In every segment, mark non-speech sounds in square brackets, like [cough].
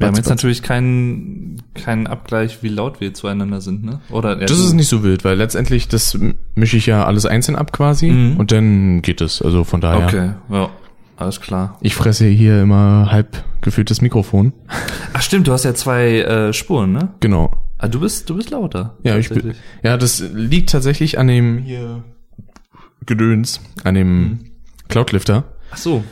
Wir haben jetzt natürlich keinen keinen Abgleich, wie laut wir zueinander sind, ne? Oder Das ist nicht so wild, weil letztendlich das mische ich ja alles einzeln ab quasi Mhm. und dann geht es. Also von daher. Okay, ja, alles klar. Ich fresse hier immer halb gefülltes Mikrofon. Ach stimmt, du hast ja zwei äh, Spuren, ne? Genau. Ah, du bist du bist lauter. Ja, ich bin, ja, das liegt tatsächlich an dem hier Gedöns, an dem Cloudlifter. Ach so.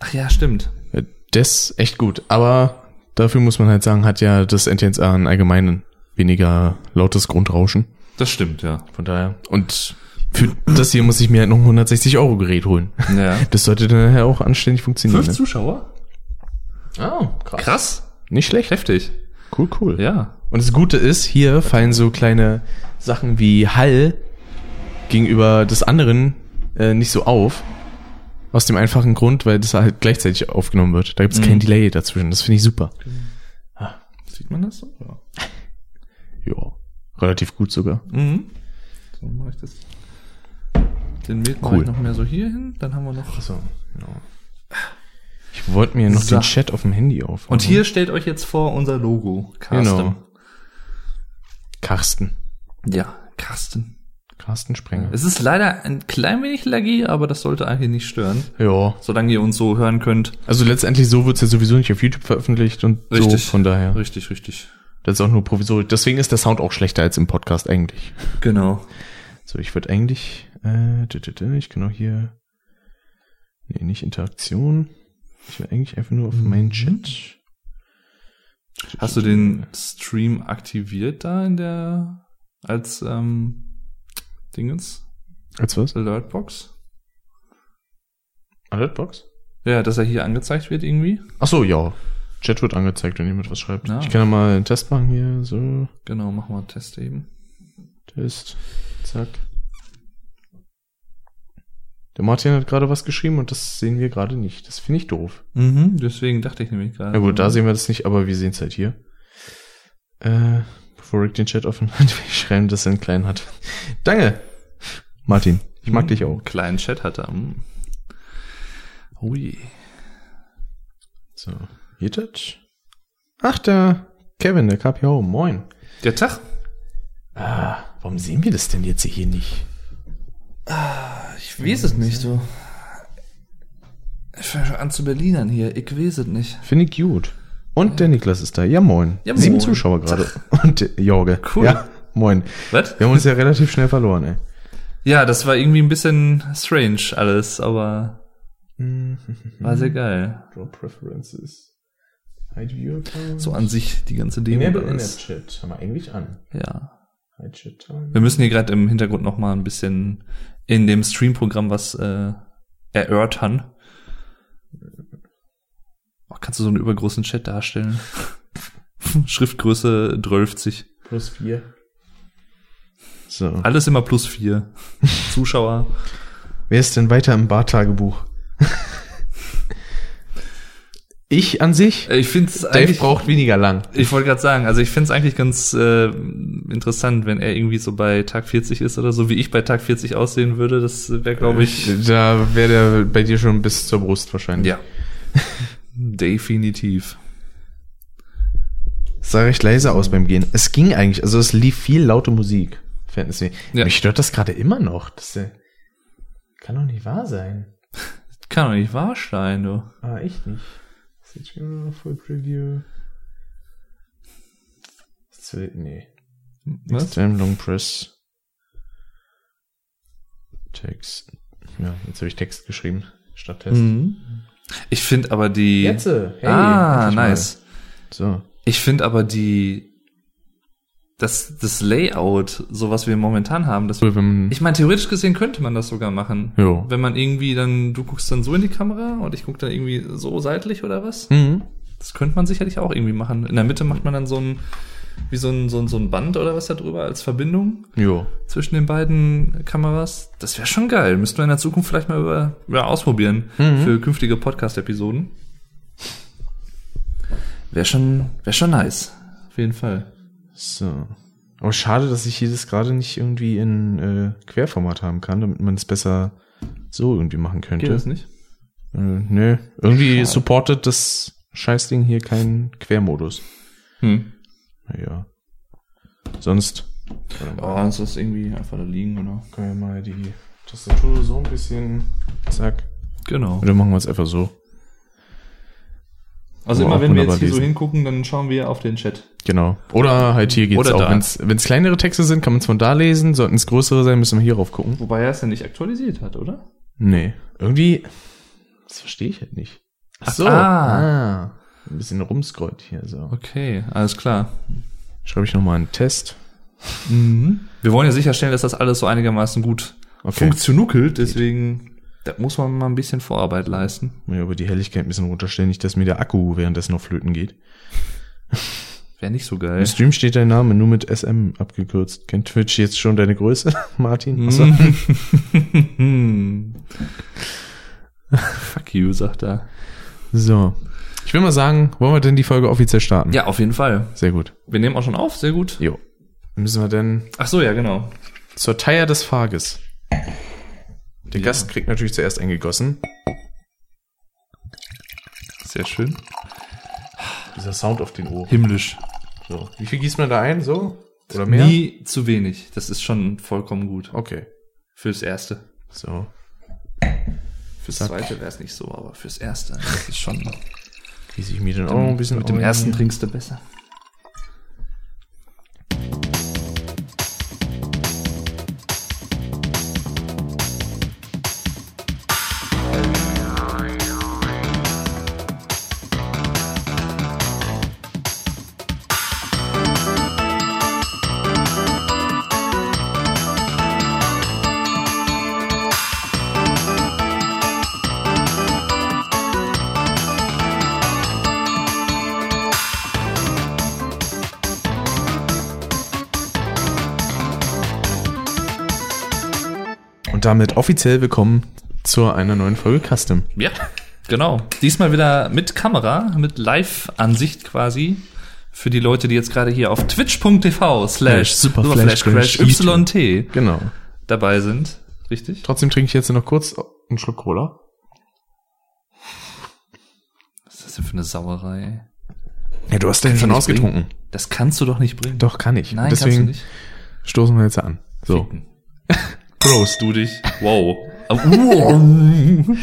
Ach ja, stimmt. Ja, Das ist echt gut. Aber dafür muss man halt sagen, hat ja das NTNSA ein allgemein weniger lautes Grundrauschen. Das stimmt, ja. Von daher. Und für das hier muss ich mir halt noch ein 160 Euro Gerät holen. Ja. [laughs] Das sollte dann nachher auch anständig funktionieren. Fünf Ne? Zuschauer? Oh, krass. Krass. Nicht schlecht. Heftig. Cool, cool. Ja. Und das Gute ist, hier fallen so kleine Sachen wie Hall gegenüber des anderen äh, nicht so auf. Aus dem einfachen Grund, weil das halt gleichzeitig aufgenommen wird. Da gibt es kein Delay dazwischen. Das finde ich super. Sieht man das so? Ja. [laughs] Ja, relativ gut sogar. Mhm. So mache ich das. Den mache Cool. ich noch mehr so hier hin. Dann haben wir noch. So, ja. Ich wollte mir noch So. den Chat auf dem Handy auf. Und hier stellt euch jetzt vor unser Logo. Carsten. Genau. Carsten. Ja, Carsten. Carsten Sprenger. Es ist leider ein klein wenig laggy, aber das sollte eigentlich nicht stören. Ja. Solange ihr uns so hören könnt. Also letztendlich so wird's ja sowieso nicht auf YouTube veröffentlicht und Richtig. so von daher. Richtig, richtig. Das ist auch nur provisorisch. Deswegen ist der Sound auch schlechter als im Podcast eigentlich. Genau. So, ich würde eigentlich, äh, ich kann auch hier, nee, nicht Interaktion. Ich will eigentlich einfach nur auf meinen Chat. Hast du den Stream aktiviert da in der als ähm, Dingens Als was? Alertbox? Alertbox? Ja, dass er hier angezeigt wird irgendwie. Ach so, ja. Chat wird angezeigt, wenn jemand was schreibt. Ja. Ich kann ja mal einen Test machen hier, so, Genau, machen wir einen Test eben. Test, zack. Der Martin hat gerade was geschrieben und das sehen wir gerade nicht. Das finde ich doof. Mhm, deswegen dachte ich nämlich gerade. Na gut, da sehen wir das nicht, aber wir sehen es halt hier. Äh, bevor Rick den Chat offen hat, [laughs] wir schreiben, dass er einen kleinen hat. Danke, Martin. Ich mag Hm, dich auch. Kleinen Chat hat er. Hm. Ui. So, hier das? Ach, der Kevin, der KPO, moin. Der Tag. Ah, warum sehen wir das denn jetzt hier nicht? Ich weiß es nicht, so. Ich fange schon an zu Berlinern hier. Ich weiß es nicht. Finde ich gut. Und der Niklas ist da. Ja, moin. Ja, Sieben moin. Zuschauer gerade. [laughs] Und Jorge. Cool. Ja, moin. Was? Wir haben uns ja relativ schnell verloren, ey. Ja, das war irgendwie ein bisschen strange alles, aber war sehr geil. Draw Preferences. So an sich die ganze Demo. Enable. In-App-Chat. Haben wir eigentlich an. Ja. Hide Chat Time. Wir müssen hier gerade im Hintergrund noch mal ein bisschen in dem Stream-Programm was äh, erörtern. Oh, kannst du so einen übergroßen Chat darstellen? [laughs] Schriftgröße 12. Plus vier. So. Alles immer plus vier. [laughs] Zuschauer. Wer ist denn weiter im Bartagebuch? [laughs] ich an sich? Äh, Ich finde es Dave eigentlich. braucht weniger lang. Ich wollte gerade sagen, also ich finde es eigentlich ganz äh, interessant, wenn er irgendwie so bei Tag 40 ist oder so, wie ich bei Tag 40 aussehen würde. Das wäre, glaube ich. Da wäre der bei dir schon bis zur Brust wahrscheinlich. Ja. Definitiv. Es sah recht leise aus beim Gehen. Es ging eigentlich, also es lief viel laute Musik. Ja. Mich stört das gerade immer noch. Das kann doch nicht wahr sein. Kann doch nicht wahr sein, du. Ah, echt nicht. Full Preview. Nee. Was? Extreme Long Press. Text. Ja, jetzt habe ich Text geschrieben. Statt Test. Mhm. Ich finde aber die. Jetzt, hey, ah, mal. nice. So. Ich finde aber die. Das, das Layout, so was wir momentan haben, das. Ich meine, theoretisch gesehen könnte man das sogar machen. Jo. Wenn man irgendwie dann, du guckst dann so in die Kamera und ich gucke dann irgendwie so seitlich oder was? mhm. Das könnte man sicherlich auch irgendwie machen. In der Mitte macht man dann so ein, wie so ein, so ein, so ein Band oder was da drüber als Verbindung Jo. zwischen den beiden Kameras. Das wäre schon geil. Müssten wir in der Zukunft vielleicht mal über, ja, ausprobieren Mhm. für künftige Podcast-Episoden. Wäre schon, wäre schon nice. Auf jeden Fall. So. Aber schade, dass ich hier das gerade nicht irgendwie in äh, Querformat haben kann, damit man es besser so irgendwie machen könnte. Geht das nicht? Äh, nö. Irgendwie Schade. supportet das Scheißding hier keinen Quermodus. Hm. Naja. Sonst Oh, ist das irgendwie einfach da liegen, oder? können wir mal die Tastatur so ein bisschen. Zack. Genau. Oder machen wir es einfach so. Also Aber immer wenn wir jetzt hier so lesen. hingucken, dann schauen wir auf den Chat. Genau. Oder halt hier geht's Oder auch. da. Wenn es kleinere Texte sind, kann man es von da lesen. Sollten es größere sein, müssen wir hier rauf gucken. Wobei er es ja nicht aktualisiert hat, oder? Nee. Irgendwie. Das verstehe ich halt nicht. Ach so. ah. Ah. Ein bisschen rumscrollt hier so. Okay, alles klar. Schreibe ich nochmal einen Test. Wir wollen ja sicherstellen, dass das alles so einigermaßen gut Okay. funktionuckelt, deswegen da muss man mal ein bisschen Vorarbeit leisten. Mir über die Helligkeit ein bisschen runterstellen, nicht, dass mir der Akku währenddessen noch flöten geht. Wäre nicht so geil. Im Stream steht dein Name nur mit SM abgekürzt. Kennt Twitch jetzt schon deine Größe, [laughs] Martin? Hm. [laughs] Fuck you, sagt er. So. Ich will mal sagen, wollen wir denn die Folge offiziell starten? Ja, auf jeden Fall. Sehr gut. Wir nehmen auch schon auf, sehr gut. Jo. Müssen wir denn Ach so, ja, genau. zur Teier des Fages. Der Ja. Gast kriegt natürlich zuerst eingegossen. Sehr schön. Dieser Sound auf den Ohren. Himmlisch. So. Wie viel gießt man da ein? So? Oder mehr? Nie zu wenig. Das ist schon vollkommen gut. Okay. Fürs Erste. So. Fürs Zack. Zweite wäre es nicht so, aber fürs Erste. Das ist schon. Gieße ich mir dann auch noch ein bisschen mit dem ersten trinkst du besser. Damit offiziell willkommen zu einer neuen Folge Custom. Ja, genau. Diesmal wieder mit Kamera, mit Live-Ansicht quasi. Für die Leute, die jetzt gerade hier auf twitch.tv slash Super Flash Crash YT Genau. dabei sind. Richtig? Trotzdem trinke ich jetzt noch kurz einen Schluck Cola. Was ist das denn für eine Sauerei? Ja, du hast den schon ausgetrunken. Das kannst du doch nicht bringen. Doch, kann ich. Nein, Deswegen kannst du nicht. stoßen wir jetzt an. So. Prost. Du dich. Wow. [laughs]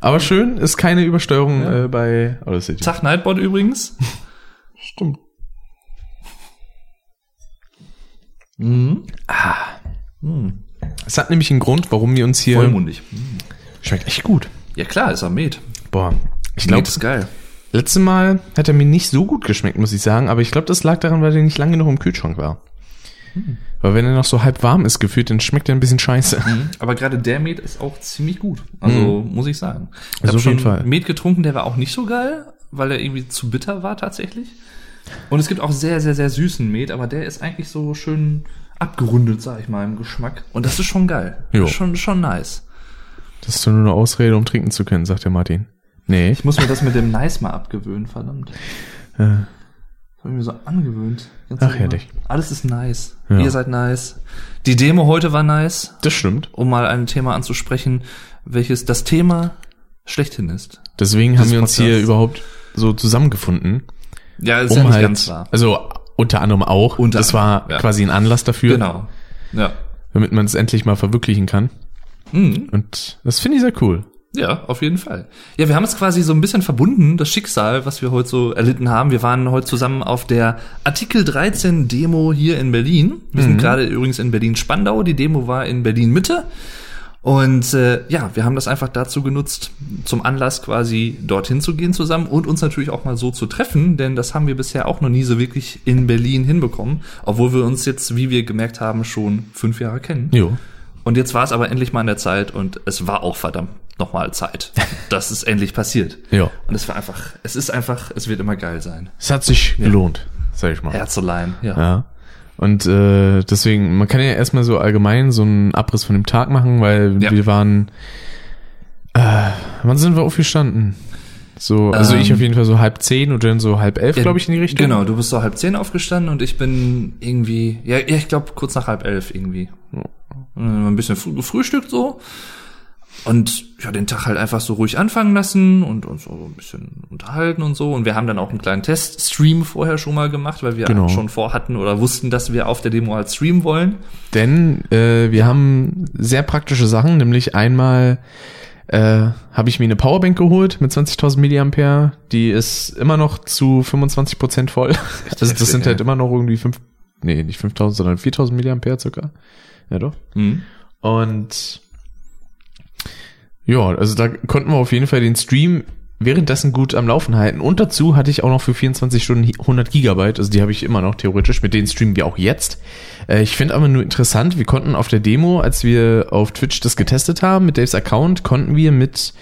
Aber schön, ist keine Übersteuerung äh, bei Audacity. Tag Nightbot übrigens. Stimmt. Mhm. Es hat nämlich einen Grund, warum wir uns hier... Vollmundig. Schmeckt echt gut. Ja klar, ist Met. Boah. Ich glaube, ist geil. letztes Mal hat er mir nicht so gut geschmeckt, muss ich sagen. Aber ich glaube, das lag daran, weil er nicht lange genug im Kühlschrank war. Weil wenn er noch so halb warm ist gefühlt, dann schmeckt er ein bisschen scheiße. Aber gerade der Met ist auch ziemlich gut. Also muss ich sagen. Ich Also auf jeden schon Fall. Met getrunken, der war auch nicht so geil, weil er irgendwie zu bitter war tatsächlich. Und es gibt auch sehr, sehr, sehr süßen Met, aber der ist eigentlich so schön abgerundet, sag ich mal, im Geschmack. Und das ist schon geil. Jo. Das ist Schon, schon nice. Das ist nur eine Ausrede, um trinken zu können, sagt der Martin. Nee. Ich muss mir das mit dem Nice mal abgewöhnen, verdammt. Äh, Habe ich mir so angewöhnt. Ganz Ach, herrlich. Alles ist nice. Ja. Ihr seid nice. Die Demo heute war nice, das stimmt. um mal ein Thema anzusprechen, welches das Thema schlechthin ist. Deswegen haben wir uns hier Podcasts. überhaupt so zusammengefunden. Ja, ist Um ja nicht halt, ganz wahr. also unter anderem auch. Unter das war ja. quasi ein Anlass dafür, Genau. Ja. damit man es endlich mal verwirklichen kann. Mhm. Und das finde ich sehr cool. Ja, auf jeden Fall. Ja, wir haben es quasi so ein bisschen verbunden, das Schicksal, was wir heute so erlitten haben. Wir waren heute zusammen auf der Artikel 13 Demo hier in Berlin. Wir sind gerade übrigens in Berlin-Spandau. Die Demo war in Berlin-Mitte. Und äh, ja, wir haben das einfach dazu genutzt, zum Anlass quasi dorthin zu gehen zusammen und uns natürlich auch mal so zu treffen, denn das haben wir bisher auch noch nie so wirklich in Berlin hinbekommen, obwohl wir uns jetzt, wie wir gemerkt haben, schon fünf Jahre kennen. Jo. Und jetzt war es aber endlich mal an der Zeit und es war auch verdammt nochmal Zeit, [laughs] dass es endlich passiert. Ja. Und es war einfach, es ist einfach, es wird immer geil sein. Es hat sich gelohnt, sag ich mal. Herzelein, ja. Ja. Und äh, deswegen, man kann ja erstmal so allgemein so einen Abriss von dem Tag machen, weil Ja. wir waren. Äh, wann sind wir aufgestanden? So, also Ähm, ich auf jeden Fall so halb zehn und dann so halb elf, glaube ich, in die Richtung. Genau, du bist so halb zehn aufgestanden und ich bin irgendwie, ja, ja ich glaube kurz nach halb elf irgendwie. Äh, Ein bisschen früh, gefrühstückt so. Und ja, den Tag halt einfach so ruhig anfangen lassen und uns so ein bisschen unterhalten und so. Und wir haben dann auch einen kleinen Teststream vorher schon mal gemacht, weil wir Genau. schon vorhatten oder wussten, dass wir auf der Demo halt streamen wollen. Denn äh, wir haben sehr praktische Sachen, nämlich einmal äh, habe ich mir eine Powerbank geholt mit 20.000 Milliampere. Die ist immer noch zu 25 Prozent voll. Also das sind halt immer noch irgendwie fünf, nee, nicht 5.000, sondern 4.000 Milliampere circa. Ja doch. Mhm. Und ja, also da konnten wir auf jeden Fall den Stream währenddessen gut am Laufen halten. Und dazu hatte ich auch noch für 24 Stunden 100 Gigabyte, also die habe ich immer noch theoretisch, mit denen streamen wir auch jetzt. Äh, ich finde aber nur interessant, wir konnten auf der Demo, als wir auf Twitch das getestet haben, mit Daves Account, konnten wir mit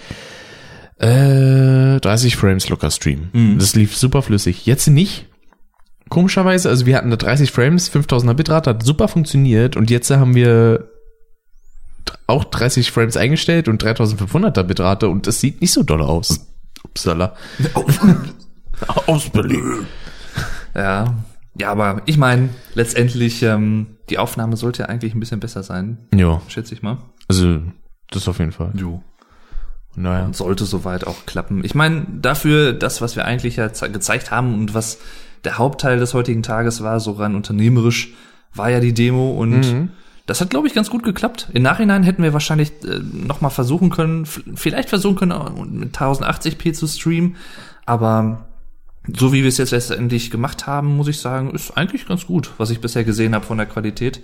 äh, 30 Frames locker streamen. Mhm. Das lief super flüssig. Jetzt nicht. Komischerweise, also wir hatten da 30 Frames, 5000er Bitrate, hat super funktioniert und jetzt haben wir auch 30 Frames eingestellt und 3500er Bitrate und es sieht nicht so doll aus. Upsala. [laughs] Aus Berlin. Ja. Ja, aber ich meine, letztendlich, ähm, die Aufnahme sollte ja eigentlich ein bisschen besser sein, Ja, schätze ich mal. also das auf jeden Fall. Jo. Naja. Und sollte soweit auch klappen. Ich meine, dafür, das, was wir eigentlich ja ze- gezeigt haben und was der Hauptteil des heutigen Tages war, so rein unternehmerisch, war ja die Demo und Mhm. Das hat, glaube ich, ganz gut geklappt. Im Nachhinein hätten wir wahrscheinlich äh, noch mal versuchen können, vielleicht versuchen können, auch mit 1080p zu streamen, aber so wie wir es jetzt letztendlich gemacht haben, muss ich sagen, ist eigentlich ganz gut, was ich bisher gesehen habe von der Qualität.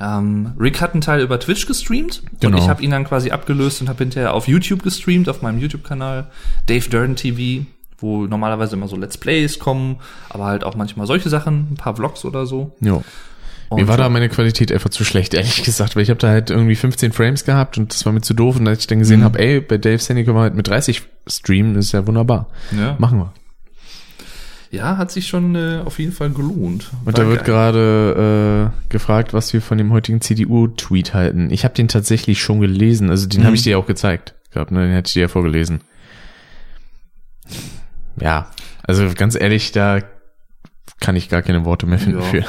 Ähm, Rick hat einen Teil über Twitch gestreamt Genau. und ich habe ihn dann quasi abgelöst und habe hinterher auf YouTube gestreamt, auf meinem YouTube-Kanal Dave Durden TV, wo normalerweise immer so Let's Plays kommen, aber halt auch manchmal solche Sachen, ein paar Vlogs oder so. Ja. Und Mir war da meine Qualität einfach zu schlecht, [laughs] ehrlich gesagt, weil ich habe da halt irgendwie 15 Frames gehabt und das war mir zu doof und als ich dann gesehen Mhm. habe, ey, bei Dave's Handy können wir halt mit 30 streamen, ist ja wunderbar. ja. Machen wir. ja, hat sich schon äh, auf jeden Fall gelohnt. Und War da wird gerade äh, gefragt, was wir von dem heutigen CDU-Tweet halten. Ich habe den tatsächlich schon gelesen, also den Mhm. habe ich dir ja auch gezeigt gehabt, ne? den hätte ich dir ja vorgelesen. Ja, also ganz ehrlich, da kann ich gar keine Worte mehr finden Ja. für.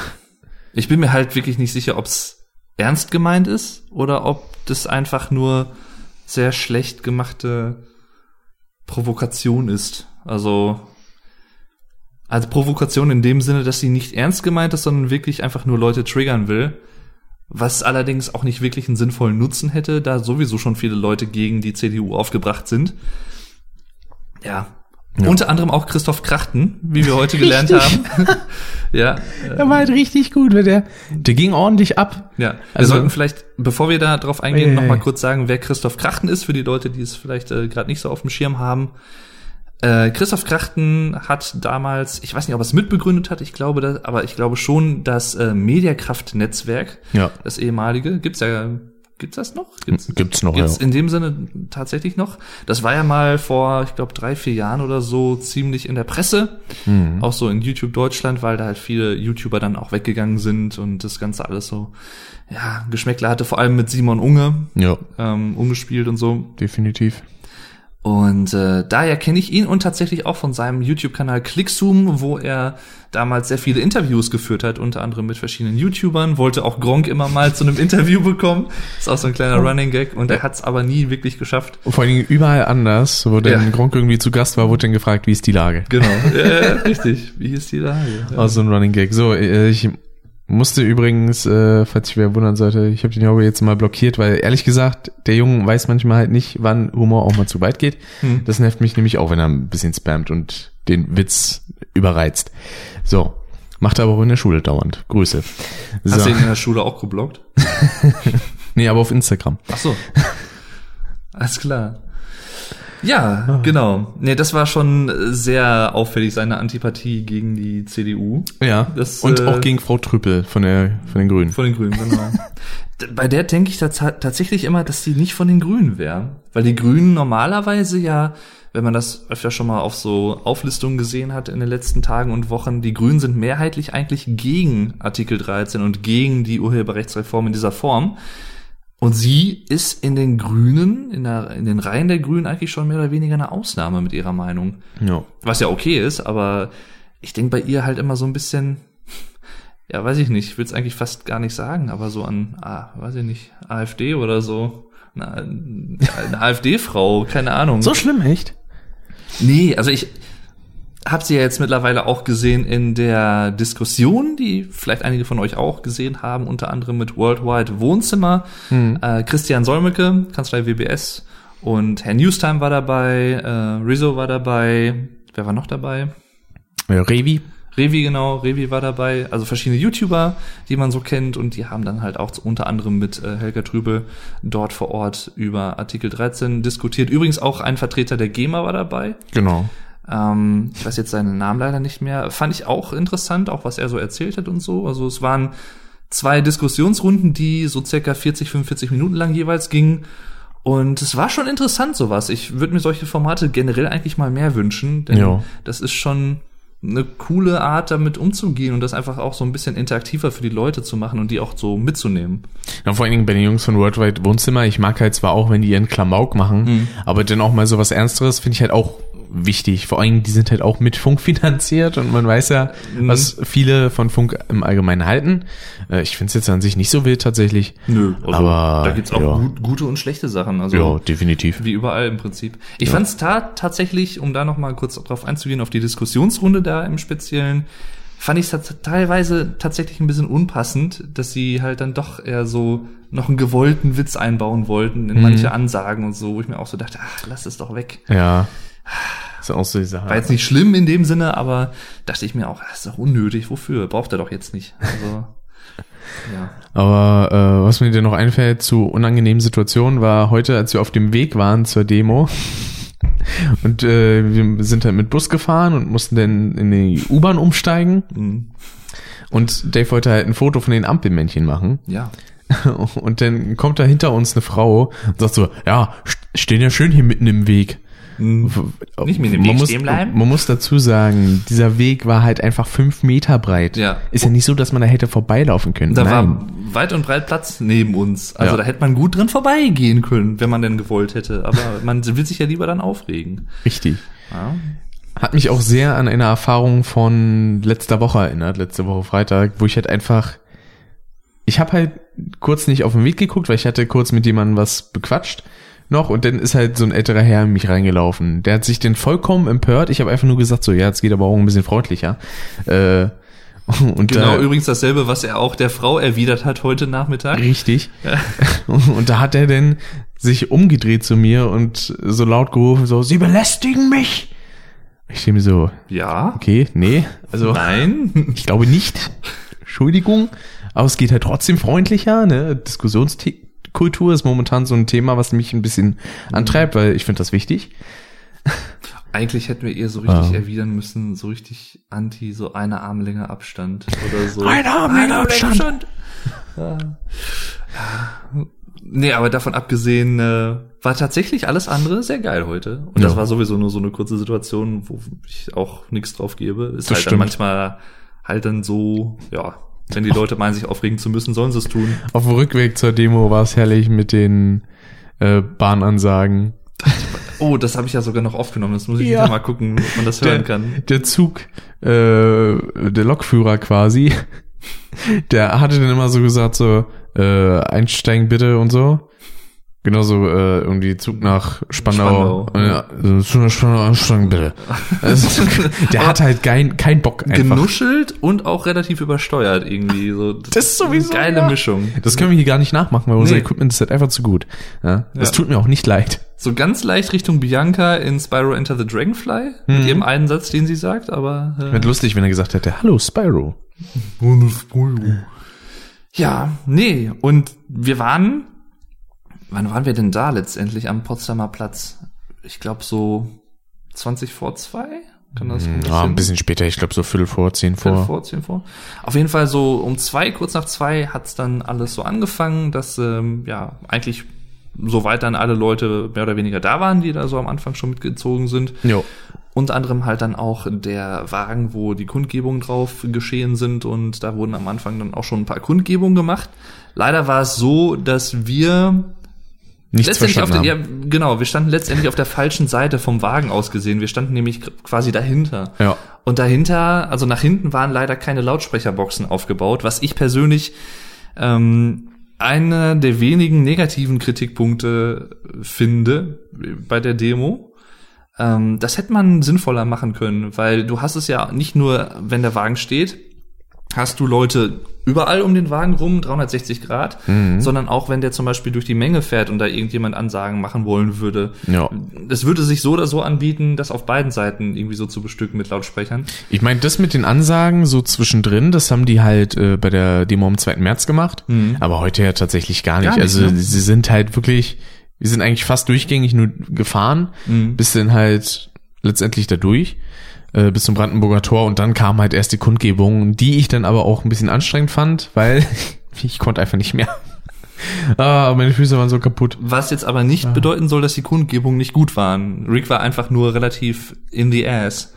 Ich bin mir halt wirklich nicht sicher, ob's ernst gemeint ist oder ob das einfach nur sehr schlecht gemachte Provokation ist. Also als Provokation in dem Sinne, dass sie nicht ernst gemeint ist, sondern wirklich einfach nur Leute triggern will. Was allerdings auch nicht wirklich einen sinnvollen Nutzen hätte, da sowieso schon viele Leute gegen die CDU aufgebracht sind. Ja. Ja. Unter anderem auch Christoph Krachten, wie wir heute gelernt haben. [laughs] ja. Der war halt richtig gut, weil der, der ging ordentlich ab. ja, wir Also- sollten vielleicht, bevor wir da drauf eingehen, Ei, noch ei, mal ei. kurz sagen, wer Christoph Krachten ist, für die Leute, die es vielleicht äh, gerade nicht so auf dem Schirm haben. Äh, Christoph Krachten hat damals, ich weiß nicht, ob er es mitbegründet hat, ich glaube, das, aber ich glaube schon, das äh, Mediakraft-Netzwerk, Ja. das ehemalige, gibt's ja, gibt's das noch? Gibt's, Gibt's noch, Gibt's ja. in dem Sinne tatsächlich noch? Das war ja mal vor, ich glaube, drei, vier Jahren oder so ziemlich in der Presse. Mhm. Auch so in YouTube Deutschland, weil da halt viele YouTuber dann auch weggegangen sind und das Ganze alles so, ja, Geschmäckler hatte, vor allem mit Simon Unge, Ja, ähm, umgespielt und so. definitiv. Und äh, daher kenne ich ihn und tatsächlich auch von seinem YouTube-Kanal Clickzoom, wo er damals sehr viele Interviews geführt hat, unter anderem mit verschiedenen YouTubern, wollte auch Gronk immer mal zu einem Interview bekommen. Ist auch so ein kleiner Running Gag und er hat es aber nie wirklich geschafft. Und vor allen Dingen überall anders, wo Ja. dann Gronk irgendwie zu Gast war, wurde dann gefragt, wie ist die Lage? Genau, ja, richtig. Wie ist die Lage? Ja. [laughs] Auch so ein Running Gag. So, äh, ich musste übrigens, äh, falls sich wer wundern sollte, ich habe den Jauge jetzt mal blockiert, weil ehrlich gesagt, der Junge weiß manchmal halt nicht, wann Humor auch mal zu weit geht. Hm. Das nervt mich nämlich auch, wenn er ein bisschen spammt und den Witz überreizt. So. Macht er aber auch in der Schule dauernd. Grüße. So. Hast du ihn in der Schule auch geblockt? [laughs] Nee, aber auf Instagram. Ach so. [laughs] Alles klar. Ja, genau. Nee, das war schon sehr auffällig, seine Antipathie gegen die CDU. Ja. Das, und äh, auch gegen Frau Trüppel von der von den Grünen. Von den Grünen, genau. [laughs] Bei der denke ich tats tatsächlich immer, dass die nicht von den Grünen wäre. Weil die Grünen normalerweise ja, wenn man das öfter schon mal auf so Auflistungen gesehen hat in den letzten Tagen und Wochen, die Grünen sind mehrheitlich eigentlich gegen Artikel 13 und gegen die Urheberrechtsreform in dieser Form. Und sie ist in den Grünen, in, der, in den Reihen der Grünen eigentlich schon mehr oder weniger eine Ausnahme mit ihrer Meinung. Ja. Was ja okay ist, aber ich denke bei ihr halt immer so ein bisschen, ja, weiß ich nicht, ich will es eigentlich fast gar nicht sagen, aber so an, ah, weiß ich nicht, AfD oder so. eine, eine AfD-Frau, keine Ahnung. So schlimm, echt? Nee, also ich sie ja jetzt mittlerweile auch gesehen in der Diskussion, die vielleicht einige von euch auch gesehen haben, unter anderem mit Worldwide Wohnzimmer. Hm. Äh, Christian Solmecke, Kanzlei WBS und Herr Newstime war dabei, äh, Rizzo war dabei, wer war noch dabei? Ja, Revi. Revi genau, Revi war dabei, also verschiedene YouTuber, die man so kennt und die haben dann halt auch unter anderem mit äh, Helga Trübel dort vor Ort über Artikel 13 diskutiert. Übrigens auch ein Vertreter der GEMA war dabei. Genau. Ähm, ich weiß jetzt seinen Namen leider nicht mehr. Fand ich auch interessant, auch was er so erzählt hat und so. Also es waren zwei Diskussionsrunden, die so circa 40, 45 Minuten lang jeweils gingen. Und es war schon interessant sowas. Ich würde mir solche Formate generell eigentlich mal mehr wünschen, denn Ja. das ist schon eine coole Art, damit umzugehen und das einfach auch so ein bisschen interaktiver für die Leute zu machen und die auch so mitzunehmen. Ja, vor allen Dingen bei den Jungs von Worldwide Wohnzimmer, ich mag halt zwar auch, wenn die ihren Klamauk machen, aber dann auch mal so was Ernsteres finde ich halt auch wichtig. Vor allen Dingen, die sind halt auch mit Funk [laughs] finanziert und man weiß ja, was viele von Funk im Allgemeinen halten. Äh, Ich finde es jetzt an sich nicht so wild tatsächlich. Nö, also aber da gibt's auch ja. gut, gute und schlechte Sachen. Also Ja, definitiv. Wie überall im Prinzip. Ich fand's ta tatsächlich, um da noch mal kurz drauf einzugehen, auf die Diskussionsrunde da im Speziellen, fand ich es teilweise tatsächlich ein bisschen unpassend, dass sie halt dann doch eher so noch einen gewollten Witz einbauen wollten in manche Ansagen und so, wo ich mir auch so dachte, ach, lass es doch weg. Ja. Ist auch so die Sache. War jetzt nicht schlimm in dem Sinne, aber dachte ich mir auch, das ist doch unnötig, wofür? Braucht er doch jetzt nicht. Also, [laughs] ja. Aber äh, was mir dir noch einfällt zu unangenehmen Situationen war heute, als wir auf dem Weg waren zur Demo [laughs] und äh, wir sind halt mit Bus gefahren und mussten dann in die U-Bahn umsteigen Mhm. und Dave wollte halt ein Foto von den Ampelmännchen machen Ja. [laughs] und dann kommt da hinter uns eine Frau und sagt so, ja, st- stehen ja schön hier mitten im Weg. Mhm. Nicht mit dem man Weg muss, stehen bleiben? Man muss dazu sagen, dieser Weg war halt einfach fünf Meter breit. Ja. Ist ja nicht so, dass man da hätte vorbeilaufen können. Da Nein. war weit und breit Platz neben uns. Also Ja. da hätte man gut drin vorbeigehen können, wenn man denn gewollt hätte. Aber [laughs] man will sich ja lieber dann aufregen. Richtig. Ja. Hat mich auch sehr an eine Erfahrung von letzter Woche erinnert, letzte Woche Freitag, wo ich halt einfach, ich habe halt kurz nicht auf den Weg geguckt, weil ich hatte kurz mit jemandem was bequatscht noch und dann ist halt so ein älterer Herr in mich reingelaufen. Der hat sich dann vollkommen empört. Ich habe einfach nur gesagt so, ja, jetzt geht aber auch ein bisschen freundlicher. Äh, und Genau, da, übrigens dasselbe, was er auch der Frau erwidert hat heute Nachmittag. Richtig. [laughs] Und da hat er dann sich umgedreht zu mir und so laut gerufen, so, sie belästigen mich. Ich stehe mir so, Ja. okay, nee, also Nein. [laughs] ich glaube nicht. Entschuldigung. Aber es geht halt trotzdem freundlicher, ne? Diskussionskultur ist momentan so ein Thema, was mich ein bisschen antreibt, weil ich finde das wichtig. Eigentlich hätten wir ihr so richtig Ja. erwidern müssen, so richtig anti, so eine Armlänge Abstand oder so. Eine Armlänge Abstand. Ja. Ja. Nee, aber davon abgesehen äh, war tatsächlich alles andere sehr geil heute. Und das Ja. war sowieso nur so eine kurze Situation, wo ich auch nichts drauf gebe. Ist Das halt dann manchmal halt dann so, ja, wenn die Leute meinen, sich aufregen zu müssen, sollen sie es tun. Auf dem Rückweg zur Demo war es herrlich mit den äh, Bahnansagen. Oh, das habe ich ja sogar noch aufgenommen. Das muss ich Ja. wieder mal gucken, ob man das hören kann. Der Zug, äh, der Lokführer quasi, [laughs] der hatte dann immer so gesagt, so, äh, einsteigen bitte und so. Genauso äh, irgendwie Zug nach Spandau. Spandau. Ja, Zug nach Spandau einsteigen bitte. [laughs] Also, der hat halt kein, kein Bock einfach. Genuschelt und auch relativ übersteuert irgendwie. So, das, ist sowieso, eine geile ja. Mischung. Das können wir hier gar nicht nachmachen, weil unser Nee. Equipment ist halt einfach zu gut. Ja? Das Ja. tut mir auch nicht leid. So ganz leicht Richtung Bianca in Spyro Enter the Dragonfly. Mhm. Mit ihrem einen Satz, den sie sagt, aber. Äh, Wird lustig, wenn er gesagt hätte, hallo Spyro. Ja, nee. Und wir waren, wann waren wir denn da letztendlich am Potsdamer Platz? Ich glaube so 20 vor zwei? Kann das Ja, Hm, ein bisschen später, ich glaube so Viertel vor, zehn Viertel vor. vor, zehn vor. Auf jeden Fall so um zwei, kurz nach zwei hat's dann alles so angefangen, dass ähm, ja eigentlich soweit dann alle Leute mehr oder weniger da waren, die da so am Anfang schon mitgezogen sind. Jo. Unter anderem halt dann auch der Wagen, wo die Kundgebungen drauf geschehen sind und da wurden am Anfang dann auch schon ein paar Kundgebungen gemacht. Leider war es so, dass wir Nichts letztendlich auf der, ja, genau, wir standen letztendlich auf der falschen Seite vom Wagen aus gesehen. Wir standen nämlich quasi dahinter. Ja. Und dahinter, also nach hinten waren leider keine Lautsprecherboxen aufgebaut, was ich persönlich ähm, einer der wenigen negativen Kritikpunkte finde bei der Demo. Ähm, das hätte man sinnvoller machen können, weil du hast es ja nicht nur, wenn der Wagen steht, hast du Leute überall um den Wagen rum, 360 Grad, Mhm. sondern auch wenn der zum Beispiel durch die Menge fährt und da irgendjemand Ansagen machen wollen würde. Ja. Es würde sich so oder so anbieten, das auf beiden Seiten irgendwie so zu bestücken mit Lautsprechern. Ich meine, das mit den Ansagen so zwischendrin, das haben die halt äh, bei der Demo am 2. März gemacht, aber heute ja tatsächlich gar nicht. Gar nicht, also ne? sie sind halt wirklich, wir sind eigentlich fast durchgängig nur gefahren, bis dann halt letztendlich da durch äh, bis zum Brandenburger Tor und dann kam halt erst die Kundgebung, die ich dann aber auch ein bisschen anstrengend fand, weil [laughs] ich konnte einfach nicht mehr. [laughs] ah, meine Füße waren so kaputt. Was jetzt aber nicht bedeuten soll, dass die Kundgebungen nicht gut waren. Rick war einfach nur relativ in the ass.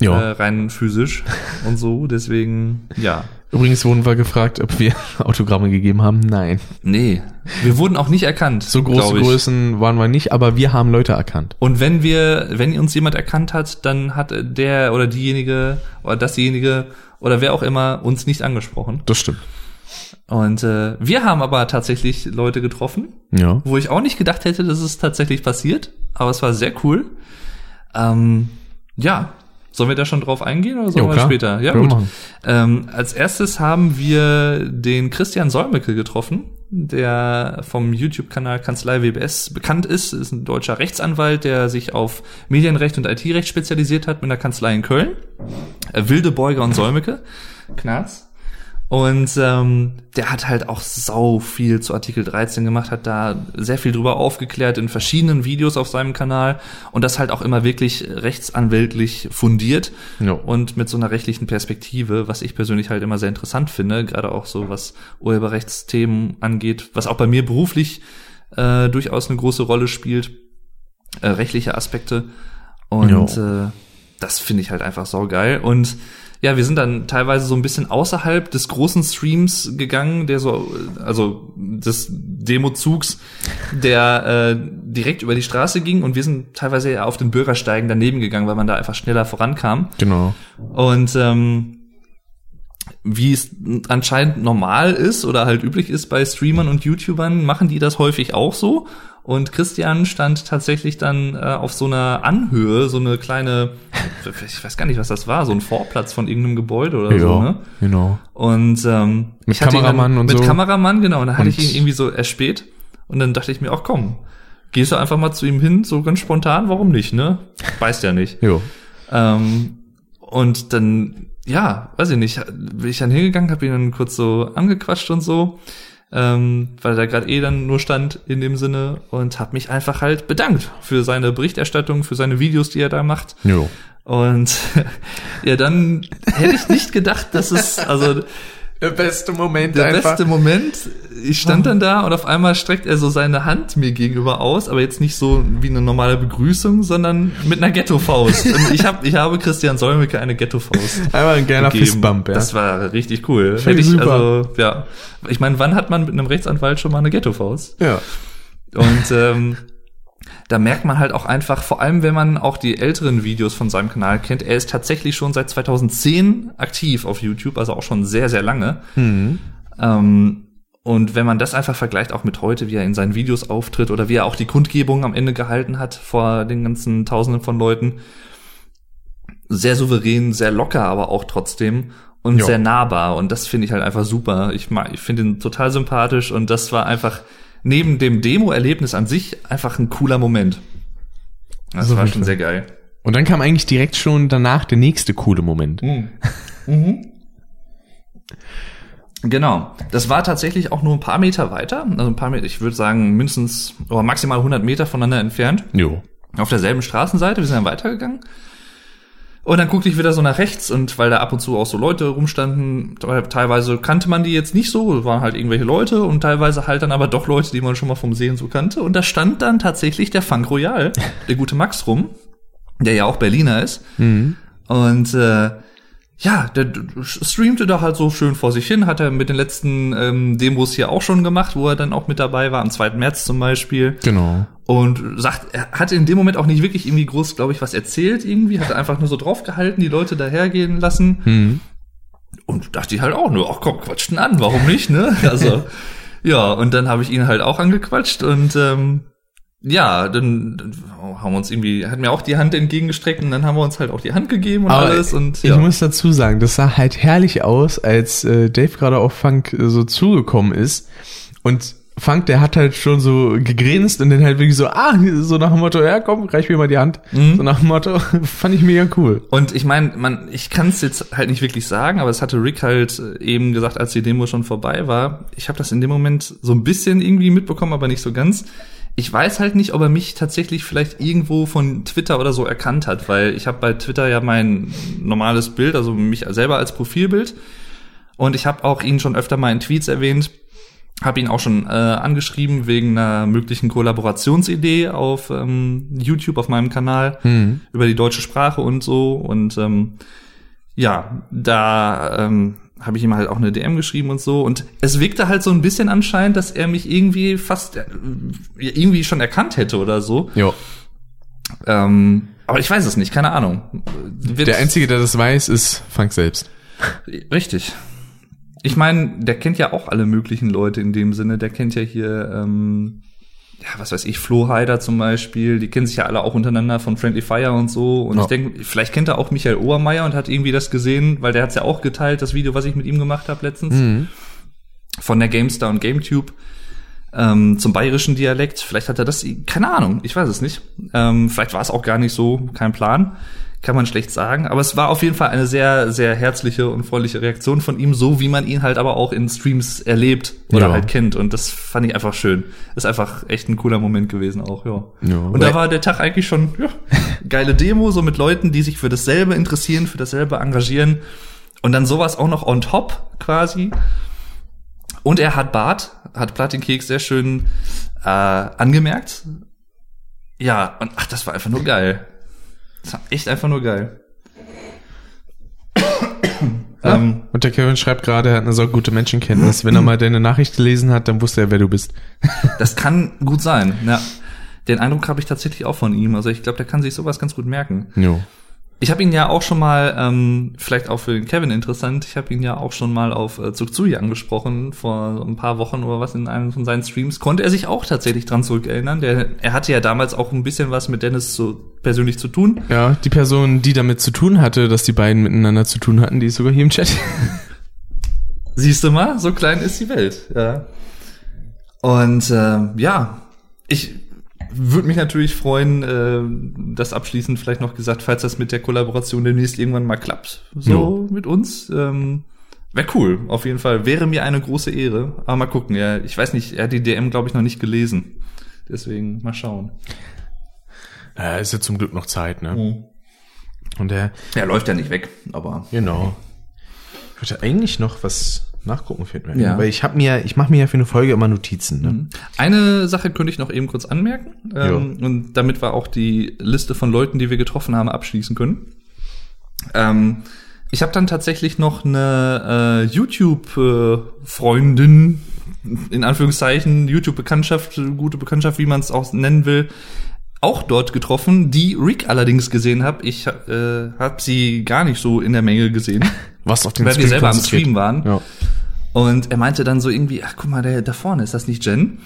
Ja. Äh, rein physisch und so, deswegen, ja. Übrigens wurden wir gefragt, ob wir [laughs] Autogramme gegeben haben. Nein. Nee, wir wurden auch nicht erkannt. So große. Größen waren wir nicht, aber wir haben Leute erkannt. Und wenn wir, wenn uns jemand erkannt hat, dann hat der oder diejenige oder dasjenige oder wer auch immer uns nicht angesprochen. Das stimmt. Und äh, wir haben aber tatsächlich Leute getroffen, Ja. wo ich auch nicht gedacht hätte, dass es tatsächlich passiert. Aber es war sehr cool. Ähm, ja, sollen wir da schon drauf eingehen oder sollen Jo, wir später? Ja, Können gut. Ähm, als erstes haben wir den Christian Solmecke getroffen, der vom YouTube-Kanal Kanzlei WBS bekannt ist. Ist ein deutscher Rechtsanwalt, der sich auf Medienrecht und IT-Recht spezialisiert hat mit einer Kanzlei in Köln. Äh, Wilde Beuger und Solmecke. Knarz. Und ähm, der hat halt auch sau viel zu Artikel 13 gemacht, hat da sehr viel drüber aufgeklärt in verschiedenen Videos auf seinem Kanal und das halt auch immer wirklich rechtsanwältlich fundiert Ja. und mit so einer rechtlichen Perspektive, was ich persönlich halt immer sehr interessant finde, gerade auch so was Urheberrechtsthemen angeht, was auch bei mir beruflich äh, durchaus eine große Rolle spielt, äh, rechtliche Aspekte. Und äh, das finde ich halt einfach saugeil. Und ja, wir sind dann teilweise so ein bisschen außerhalb des großen Streams gegangen, der so, also des Demozugs, der äh, direkt über die Straße ging und wir sind teilweise ja auf den Bürgersteigen daneben gegangen, weil man da einfach schneller vorankam. Genau. Und ähm, wie es anscheinend normal ist oder halt üblich ist bei Streamern und YouTubern, machen die das häufig auch so. Und Christian stand tatsächlich dann äh, auf so einer Anhöhe, so eine kleine, ich weiß gar nicht, was das war, so ein Vorplatz von irgendeinem Gebäude oder so, ne? genau. Und ähm, Mit ich hatte ihn Kameramann dann, und mit so. Kameramann, genau. Und dann hatte Und- ich ihn irgendwie so erspäht. Und dann dachte ich mir, ach komm, gehst du einfach mal zu ihm hin, so ganz spontan, warum nicht, ne? Weißt ja nicht. Jo. Ähm, und dann, ja, weiß ich nicht, bin ich dann hingegangen, habe ihn dann kurz so angequatscht und so, ähm, weil er da gerade eh dann nur stand in dem Sinne und habe mich einfach halt bedankt für seine Berichterstattung, für seine Videos, die er da macht. Jo. Und [laughs] ja, dann hätte ich nicht gedacht, dass es, also Der beste Moment der beste Moment, ich stand dann da und auf einmal streckt er so seine Hand mir gegenüber aus, aber jetzt nicht so wie eine normale Begrüßung, sondern mit einer Ghetto-Faust. [laughs] Und ich, hab, ich habe Christian Solmecke eine Ghetto-Faust Einmal ein gegeben. Fistbump, ja. Das war richtig cool. Hätte ich ich, super. also, ja. Ich meine, wann hat man mit einem Rechtsanwalt schon mal eine Ghetto-Faust? ja. Und ähm, da merkt man halt auch einfach, vor allem wenn man auch die älteren Videos von seinem Kanal kennt, er ist tatsächlich schon seit 2010 aktiv auf YouTube, also auch schon sehr, sehr lange. Ähm, und wenn man das einfach vergleicht, auch mit heute, wie er in seinen Videos auftritt oder wie er auch die Kundgebung am Ende gehalten hat vor den ganzen Tausenden von Leuten, sehr souverän, sehr locker, aber auch trotzdem und Ja. sehr nahbar. Und das finde ich halt einfach super. Ich mag, ich finde ihn total sympathisch und das war einfach neben dem Demo-Erlebnis an sich einfach ein cooler Moment. Das So war schon sehr geil. Und dann kam eigentlich direkt schon danach der nächste coole Moment. Mhm. Genau. Das war tatsächlich auch nur ein paar Meter weiter. Also ein paar Meter, ich würde sagen mindestens oder maximal 100 Meter voneinander entfernt. Jo. Auf derselben Straßenseite. Wir sind dann weitergegangen. Und dann guckte ich wieder so nach rechts und weil da ab und zu auch so Leute rumstanden, teilweise kannte man die jetzt nicht so, waren halt irgendwelche Leute und teilweise halt dann aber doch Leute, die man schon mal vom Sehen so kannte. Und da stand dann tatsächlich der Funk Royal, [laughs] der gute Max rum, der ja auch Berliner ist. Und äh, ja, der streamte da halt so schön vor sich hin, hat er mit den letzten ähm, Demos hier auch schon gemacht, wo er dann auch mit dabei war, am 2. März zum Beispiel. Genau. Und sagt, er hat in dem Moment auch nicht wirklich irgendwie groß, glaube ich, was erzählt irgendwie, hat einfach nur so draufgehalten, die Leute dahergehen lassen. Mhm. Und dachte ich halt auch nur, ach komm, quatscht ihn an, warum nicht, ne? [laughs] Also, Ja, und dann habe ich ihn halt auch angequatscht und ähm, ja, dann, dann haben wir uns irgendwie, hat mir auch die Hand entgegengestreckt und dann haben wir uns halt auch die Hand gegeben und Aber alles und Ich muss dazu sagen, das sah halt herrlich aus, als äh, Dave gerade auf Funk äh, so zugekommen ist. Und Funk, der hat halt schon so gegrinst und dann halt wirklich so, ah, so nach dem Motto, ja komm, reich mir mal die Hand. Mhm. So nach dem Motto, [laughs] fand ich mega cool. Und ich meine, man, ich kann es jetzt halt nicht wirklich sagen, aber es hatte Rick halt äh, eben gesagt, als die Demo schon vorbei war. Ich habe das in dem Moment so ein bisschen irgendwie mitbekommen, aber nicht so ganz. Ich weiß halt nicht, ob er mich tatsächlich vielleicht irgendwo von Twitter oder so erkannt hat, weil ich habe bei Twitter ja mein normales Bild, also mich selber als Profilbild. Und ich habe auch ihn schon öfter mal in Tweets erwähnt, habe ihn auch schon äh, angeschrieben wegen einer möglichen Kollaborationsidee auf ähm, YouTube auf meinem Kanal Hm. über die deutsche Sprache und so. Und ähm, ja, da ähm, habe ich ihm halt auch eine DM geschrieben und so. Und es wirkte halt so ein bisschen anscheinend, dass er mich irgendwie fast äh, irgendwie schon erkannt hätte oder so. Jo. Ähm, aber ich weiß es nicht, keine Ahnung. Wird- Der Einzige, der das weiß, ist Funk selbst. Richtig. Ich meine, der kennt ja auch alle möglichen Leute in dem Sinne. Der kennt ja hier, ähm, ja, was weiß ich, Flo Heider zum Beispiel. Die kennen sich ja alle auch untereinander von Friendly Fire und so. Und Ja. ich denke, vielleicht kennt er auch Michael Obermeier und hat irgendwie das gesehen, weil der hat's ja auch geteilt, das Video, was ich mit ihm gemacht habe letztens. Mhm. Von der GameStar und GameTube. Ähm, zum bayerischen Dialekt. Vielleicht hat er das, keine Ahnung, ich weiß es nicht. Ähm, vielleicht war es auch gar nicht so, kein Plan. Kann man schlecht sagen. Aber es war auf jeden Fall eine sehr, sehr herzliche und freundliche Reaktion von ihm, so wie man ihn halt aber auch in Streams erlebt oder Ja. halt kennt. Und das fand ich einfach schön. Ist einfach echt ein cooler Moment gewesen auch, ja. Ja. Und da war der Tag eigentlich schon, ja, geile Demo, so mit Leuten, die sich für dasselbe interessieren, für dasselbe engagieren. Und dann sowas auch noch on top quasi. Und er hat Bart, hat Platinkeks sehr schön äh, angemerkt. Ja, und ach, das war einfach nur geil. Das war echt einfach nur geil. ähm, Und der Kevin schreibt gerade, er hat eine so gute Menschenkenntnis. Wenn er mal deine Nachricht gelesen hat, dann wusste er, wer du bist. [laughs] das kann gut sein. Ja. Den Eindruck habe ich tatsächlich auch von ihm. Also ich glaube, der kann sich sowas ganz gut merken. Jo. Ich habe ihn ja auch schon mal, ähm, vielleicht auch für den Kevin interessant, ich habe ihn ja auch schon mal auf äh, Zugzui angesprochen vor ein paar Wochen oder was in einem von seinen Streams. Konnte er sich auch tatsächlich dran zurückerinnern. Der, er hatte ja damals auch ein bisschen was mit Dennis so persönlich zu tun. Ja, die Person, die damit zu tun hatte, dass die beiden miteinander zu tun hatten, die ist sogar hier im Chat. [laughs] Siehst du mal, so klein ist die Welt. Ja. Und ähm, ja, ich würde mich natürlich freuen, äh, das abschließend vielleicht noch gesagt, falls das mit der Kollaboration demnächst irgendwann mal klappt, so mit uns. Ähm, Wäre cool, auf jeden Fall. Wäre mir eine große Ehre. Aber mal gucken, ja. Ich weiß nicht, er hat die DM, glaube ich, noch nicht gelesen. Deswegen mal schauen. Ja, ist ja zum Glück noch Zeit, ne? Mhm. Und der, Er läuft ja nicht weg, aber. genau. Ich wollte eigentlich noch was nachgucken für mir. Ja. Weil ich habe mir, ich mache mir ja für eine Folge immer Notizen, ne? Eine Sache könnte ich noch eben kurz anmerken. Ähm, und damit wir auch die Liste von Leuten, die wir getroffen haben, abschließen können. Ähm, ich habe dann tatsächlich noch eine äh, YouTube-Freundin, in Anführungszeichen, YouTube-Bekanntschaft, gute Bekanntschaft, wie man es auch nennen will, auch dort getroffen, die Rick allerdings gesehen habe. Ich äh, habe sie gar nicht so in der Menge gesehen, [laughs] Was auf den weil wir selber am. Stream waren. Ja. Und er meinte dann so irgendwie, ach guck mal, der da vorne, ist das nicht Jen?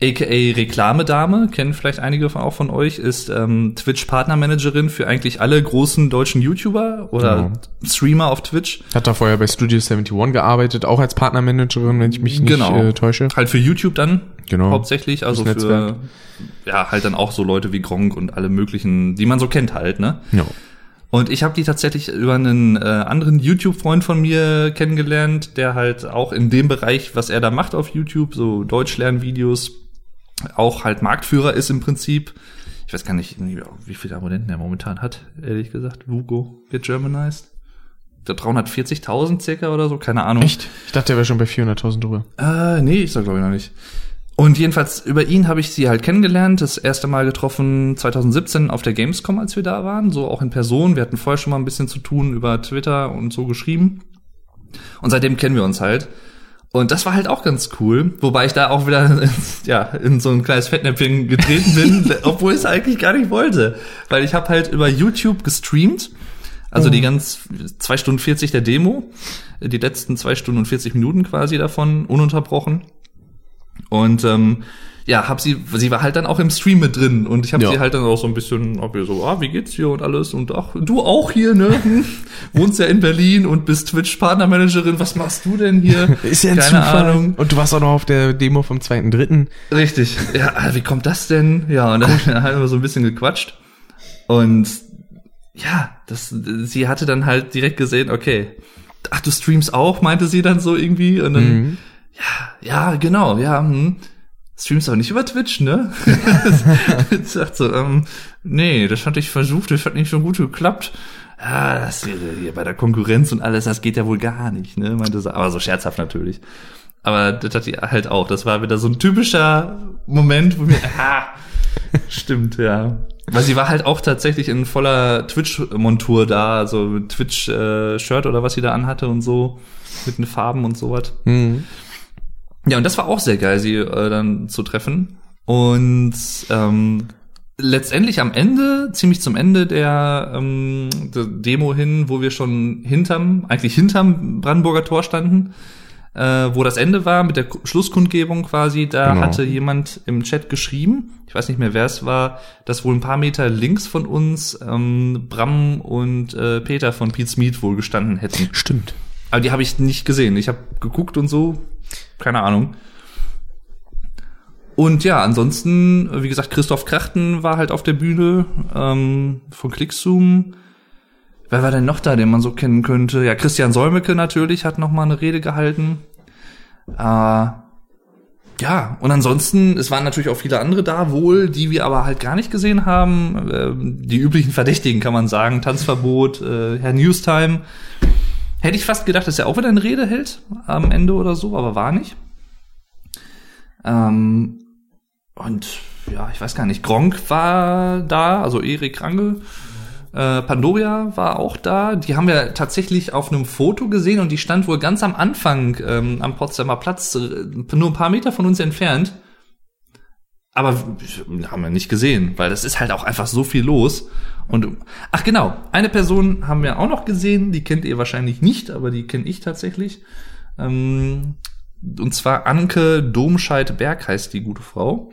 AKA Reklamedame, kennen vielleicht einige von, auch von euch, ist ähm, Twitch-Partnermanagerin für eigentlich alle großen deutschen YouTuber oder Streamer auf Twitch. Hat da vorher bei Studio 71 gearbeitet, auch als Partnermanagerin, wenn ich mich nicht Genau. äh, täusche. Halt für YouTube dann Genau. hauptsächlich, also Das für Netzwerk. ja halt dann auch so Leute wie Gronk und alle möglichen, die man so kennt halt, ne? Ja. Und ich habe die tatsächlich über einen äh, anderen YouTube-Freund von mir kennengelernt, der halt auch in dem Bereich, was er da macht auf YouTube, so Deutschlernvideos, auch halt Marktführer ist im Prinzip. Ich weiß gar nicht, wie viele Abonnenten er momentan hat, ehrlich gesagt. Hugo Get Germanized. Der 340.000 circa oder so, keine Ahnung. Echt? Ich dachte, der wäre schon bei 400.000 drüber. Äh, nee, ich sag glaube ich noch nicht. Und jedenfalls über ihn habe ich sie halt kennengelernt, das erste Mal getroffen 2017 auf der Gamescom, als wir da waren, so auch in Person. Wir hatten vorher schon mal ein bisschen zu tun über Twitter und so geschrieben. Und seitdem kennen wir uns halt. Und das war halt auch ganz cool, wobei ich da auch wieder [laughs] ja, in so ein kleines Fettnäpfchen getreten bin, [laughs] obwohl ich es eigentlich gar nicht wollte. Weil ich habe halt über YouTube gestreamt, also die ganz zwei Stunden 40 der Demo, die letzten zwei Stunden und 40 Minuten quasi davon, ununterbrochen. Und ähm, ja, hab sie, sie war halt dann auch im Stream mit drin und ich habe Ja. sie halt dann auch so ein bisschen, ob ihr so, ah, wie geht's dir und alles und ach, du auch hier, ne? Hm, [laughs] Wohnst ja in Berlin und bist Twitch-Partnermanagerin, was machst du denn hier? [laughs] Ist ja ein Keine Zufall. Ahnung. Und du warst auch noch auf der Demo vom 2.3. Richtig. Ja, ah, wie kommt das denn? Ja, und dann [laughs] haben wir so ein bisschen gequatscht. Und ja, das, sie hatte dann halt direkt gesehen, okay, ach, du streamst auch, meinte sie dann so irgendwie. Und dann, Mhm. Ja, ja, genau, ja, hm. Streamst aber nicht über Twitch, ne? [laughs] dachte so, ähm, nee, das hatte ich versucht, das hat nicht so gut geklappt. Ja, das hier, hier bei der Konkurrenz und alles, das geht ja wohl gar nicht, ne? Meinte sie, aber so scherzhaft natürlich. Aber das hatte ich halt auch. Das war wieder so ein typischer Moment, wo mir, [laughs] ah, stimmt, ja. Weil sie war halt auch tatsächlich in voller Twitch-Montur da, so mit Twitch-Shirt oder was sie da anhatte und so, mit den Farben und sowas. Mhm. Ja, und das war auch sehr geil, sie äh, dann zu treffen. Und ähm, letztendlich am Ende, ziemlich zum Ende der, ähm, der Demo hin, wo wir schon hinterm, eigentlich hinterm Brandenburger Tor standen, äh, wo das Ende war mit der Ku- Schlusskundgebung quasi, da Genau. hatte jemand im Chat geschrieben, ich weiß nicht mehr wer es war, dass wohl ein paar Meter links von uns ähm, Bram und äh, Peter von Pete's Meat wohl gestanden hätten. Stimmt. Aber die habe ich nicht gesehen. Ich habe geguckt und so. Keine Ahnung. Und ja, ansonsten, wie gesagt, Christoph Krachten war halt auf der Bühne ähm, von Clickzoom. Wer war denn noch da, den man so kennen könnte? Ja, Christian Solmecke natürlich hat noch mal eine Rede gehalten. Äh, ja, und ansonsten, es waren natürlich auch viele andere da, wohl, die wir aber halt gar nicht gesehen haben. Ähm, die üblichen Verdächtigen kann man sagen. Tanzverbot, äh, Herr Newstime. Hätte ich fast gedacht, dass er auch wieder eine Rede hält am Ende oder so, aber war nicht. Ähm, und ja, ich weiß gar nicht, Gronk war da, also Erik Range. Äh, Pandoria war auch da. Die haben wir tatsächlich auf einem Foto gesehen und die stand wohl ganz am Anfang ähm, am Potsdamer Platz, äh, nur ein paar Meter von uns entfernt. Aber haben wir nicht gesehen, weil das ist halt auch einfach so viel los. Und ach genau, eine Person haben wir auch noch gesehen, die kennt ihr wahrscheinlich nicht, aber die kenne ich tatsächlich. Ähm, und zwar Anke Domscheit-Berg heißt die gute Frau.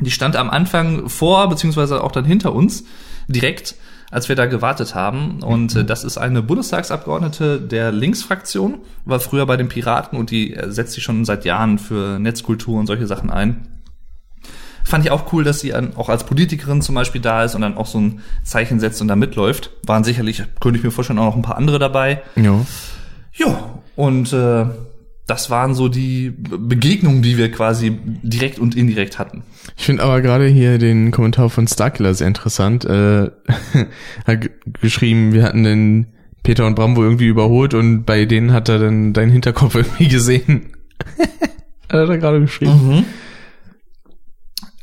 Die stand am Anfang vor, beziehungsweise auch dann hinter uns, direkt, als wir da gewartet haben. Und äh, das ist eine Bundestagsabgeordnete der Linksfraktion, war früher bei den Piraten und die äh, setzt sich schon seit Jahren für Netzkultur und solche Sachen ein. Fand ich auch cool, dass sie an, auch als Politikerin zum Beispiel da ist und dann auch so ein Zeichen setzt und da mitläuft. Waren sicherlich, könnte ich mir vorstellen, auch noch ein paar andere dabei. Ja. Ja, und äh, das waren so die Begegnungen, die wir quasi direkt und indirekt hatten. Ich finde aber gerade hier den Kommentar von Starkiller sehr interessant. Äh, [laughs] hat geschrieben, wir hatten den Peter und Brambo irgendwie überholt und bei denen hat er dann deinen Hinterkopf [laughs] irgendwie gesehen. [laughs] hat er gerade geschrieben.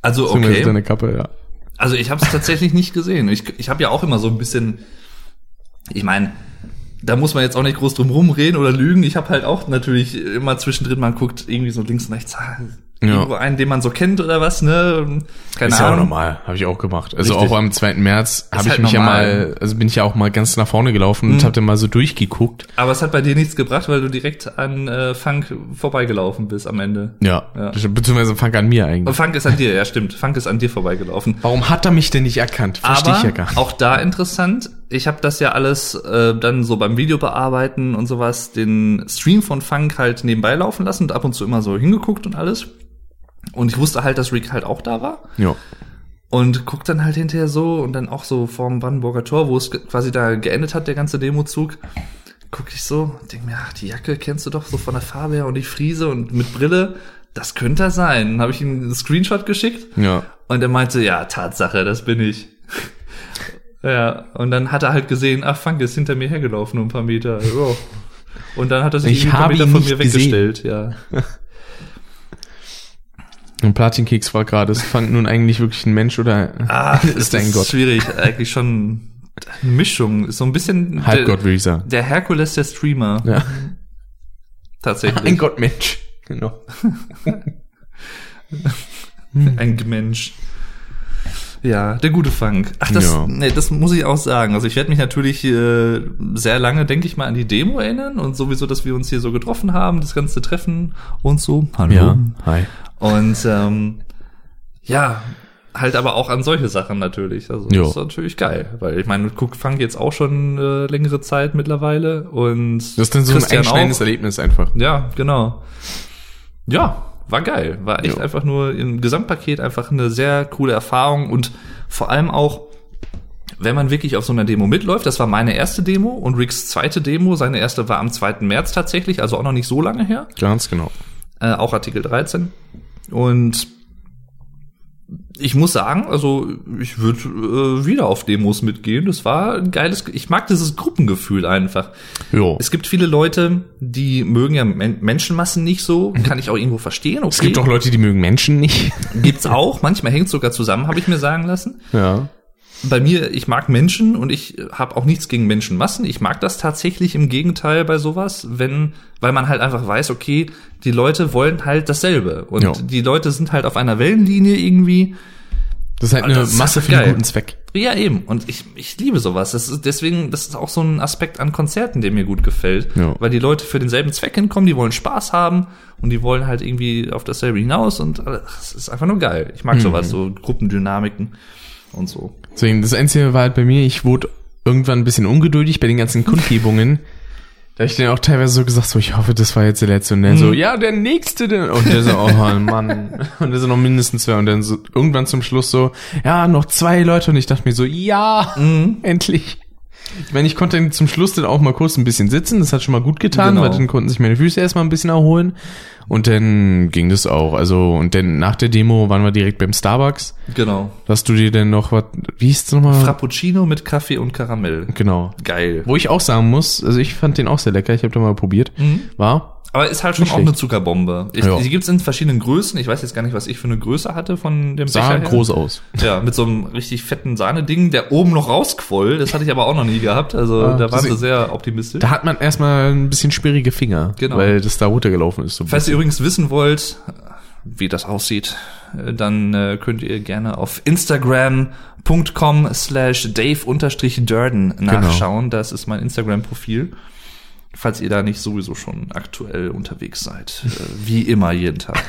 Also okay, Deine Kappe, ja. also ich habe es tatsächlich nicht gesehen. Ich, ich habe ja auch immer so ein bisschen, ich meine, da muss man jetzt auch nicht groß drum rumreden oder lügen. Ich habe halt auch natürlich immer zwischendrin mal guckt, irgendwie so links und rechts, ah, Ja. irgendwo einen, den man so kennt oder was, ne? Keine ist ja auch Ahnung. normal, habe ich auch gemacht. Also Richtig. auch am 2. März habe ich halt mich normal. Mhm. ja mal, also bin ich ja auch mal ganz nach vorne gelaufen und habe dann mal so durchgeguckt. Aber es hat bei dir nichts gebracht, weil du direkt an äh, Funk vorbeigelaufen bist am Ende. Ja, Ja. Beziehungsweise fang an mir Und eigentlich. Funk ist an dir, ja stimmt. Funk ist an dir vorbeigelaufen. Warum hat er mich denn nicht erkannt? Verstehe ich ja gar nicht. auch da interessant. Ich habe das ja alles äh, dann so beim Video bearbeiten und sowas, den Stream von Funk halt nebenbei laufen lassen und ab und zu immer so hingeguckt und alles. Und ich wusste halt, dass Rick halt auch da war. Ja. Und guck dann halt hinterher so und dann auch so vorm Brandenburger Tor, wo es quasi da geendet hat, der ganze Demozug. Guck ich so, denk mir, ach, die Jacke kennst du doch so von der Farbe her und die Friese und mit Brille. Das könnte er sein. Dann habe ich ihm einen Screenshot geschickt Ja. und er meinte, ja, Tatsache, das bin ich. [laughs] ja, und dann hat er halt gesehen, ach, Funk ist hinter mir hergelaufen, nur ein paar Meter. Ja. Und dann hat er sich Ich ein paar Meter von mir weggestellt, ja. [laughs] Und Platinkeks war gerade, ist Funk nun eigentlich wirklich ein Mensch oder Ah, [laughs] ist ein Gott? schwierig, eigentlich schon eine Mischung, so ein bisschen Halbgott, der, würde ich sagen. der Herkules der Streamer, Ja. tatsächlich. Ein Gottmensch. Genau. [laughs] Ein Mensch. Ja, der gute Funk. Ach, das, Ja. nee, das muss ich auch sagen. Also ich werde mich natürlich äh, sehr lange, denke ich mal, an die Demo erinnern und sowieso, dass wir uns hier so getroffen haben, das ganze Treffen und so. Hallo. Hi. Und ähm, ja, halt aber auch an solche Sachen natürlich. Also Jo. das ist natürlich geil, weil ich meine, guck Funk jetzt auch schon äh, längere Zeit mittlerweile und Das ist dann so ein Christian einschneidendes auch. Erlebnis einfach. Ja, genau. Ja, war geil. War echt Jo. einfach nur im Gesamtpaket einfach eine sehr coole Erfahrung und vor allem auch, wenn man wirklich auf so einer Demo mitläuft, das war meine erste Demo und Ricks zweite Demo, seine erste war am 2. März tatsächlich, also auch noch nicht so lange her, Ganz genau. äh, auch Artikel 13. Und ich muss sagen, also ich würde äh, wieder auf Demos mitgehen. Das war ein geiles, ich mag dieses Gruppengefühl einfach. Jo. Es gibt viele Leute, die mögen ja Men Menschenmassen nicht so. Kann ich auch irgendwo verstehen. Okay. Es gibt auch Leute, die mögen Menschen nicht. Gibt's auch. Manchmal hängt sogar zusammen, habe ich mir sagen lassen. Ja. Bei mir, ich mag Menschen und ich habe auch nichts gegen Menschenmassen. Ich mag das tatsächlich im Gegenteil bei sowas, wenn, weil man halt einfach weiß, okay, die Leute wollen halt dasselbe. Und Ja. die Leute sind halt auf einer Wellenlinie irgendwie. Das ist halt eine ist Masse für einen guten Zweck. Ja, eben. Und ich, ich liebe sowas. Das ist deswegen, das ist auch so ein Aspekt an Konzerten, der mir gut gefällt. Ja. Weil die Leute für denselben Zweck hinkommen, die wollen Spaß haben und die wollen halt irgendwie auf dasselbe hinaus und es ist einfach nur geil. Ich mag sowas, so Gruppendynamiken und so. Deswegen, das Einzige war halt bei mir, ich wurde irgendwann ein bisschen ungeduldig bei den ganzen [laughs] Kundgebungen. Da ich dann auch teilweise so gesagt, so, ich hoffe, das war jetzt der letzte. Und dann so, ja, der nächste denn. Und der so, oh Mann. [laughs] Und der so noch mindestens zwei. Und dann so, irgendwann zum Schluss so, ja, noch zwei Leute. Und ich dachte mir so, ja, [laughs] endlich. Ich meine, ich konnte zum Schluss dann auch mal kurz ein bisschen sitzen. Das hat schon mal gut getan, Genau. weil dann konnten sich meine Füße erstmal ein bisschen erholen. Und dann ging das auch. Also, und dann nach der Demo waren wir direkt beim Starbucks. Genau. Hast du dir denn noch was, wie hieß es nochmal? Frappuccino mit Kaffee und Karamell. Genau. Geil. Wo ich auch sagen muss, also ich fand den auch sehr lecker, ich habe den mal probiert. War Aber ist halt schon Nicht auch schlecht. eine Zuckerbombe. Ich, Ja. Die gibt's in verschiedenen Größen. Ich weiß jetzt gar nicht, was ich für eine Größe hatte von dem sah Becher her. groß aus. Ja, mit so einem richtig fetten Sahneding, der oben noch rausquoll. Das hatte ich aber auch noch nie gehabt. Also Ah, da waren sie sehr optimistisch. Da hat man erstmal ein bisschen schwierige Finger, Genau. weil das da runtergelaufen ist. So Falls ihr übrigens wissen wollt, wie das aussieht, dann äh, könnt ihr gerne auf instagram.com slash dave-durden Genau. nachschauen. Das ist mein Instagram-Profil. Falls ihr da nicht sowieso schon aktuell unterwegs seid. Äh, wie immer jeden Tag.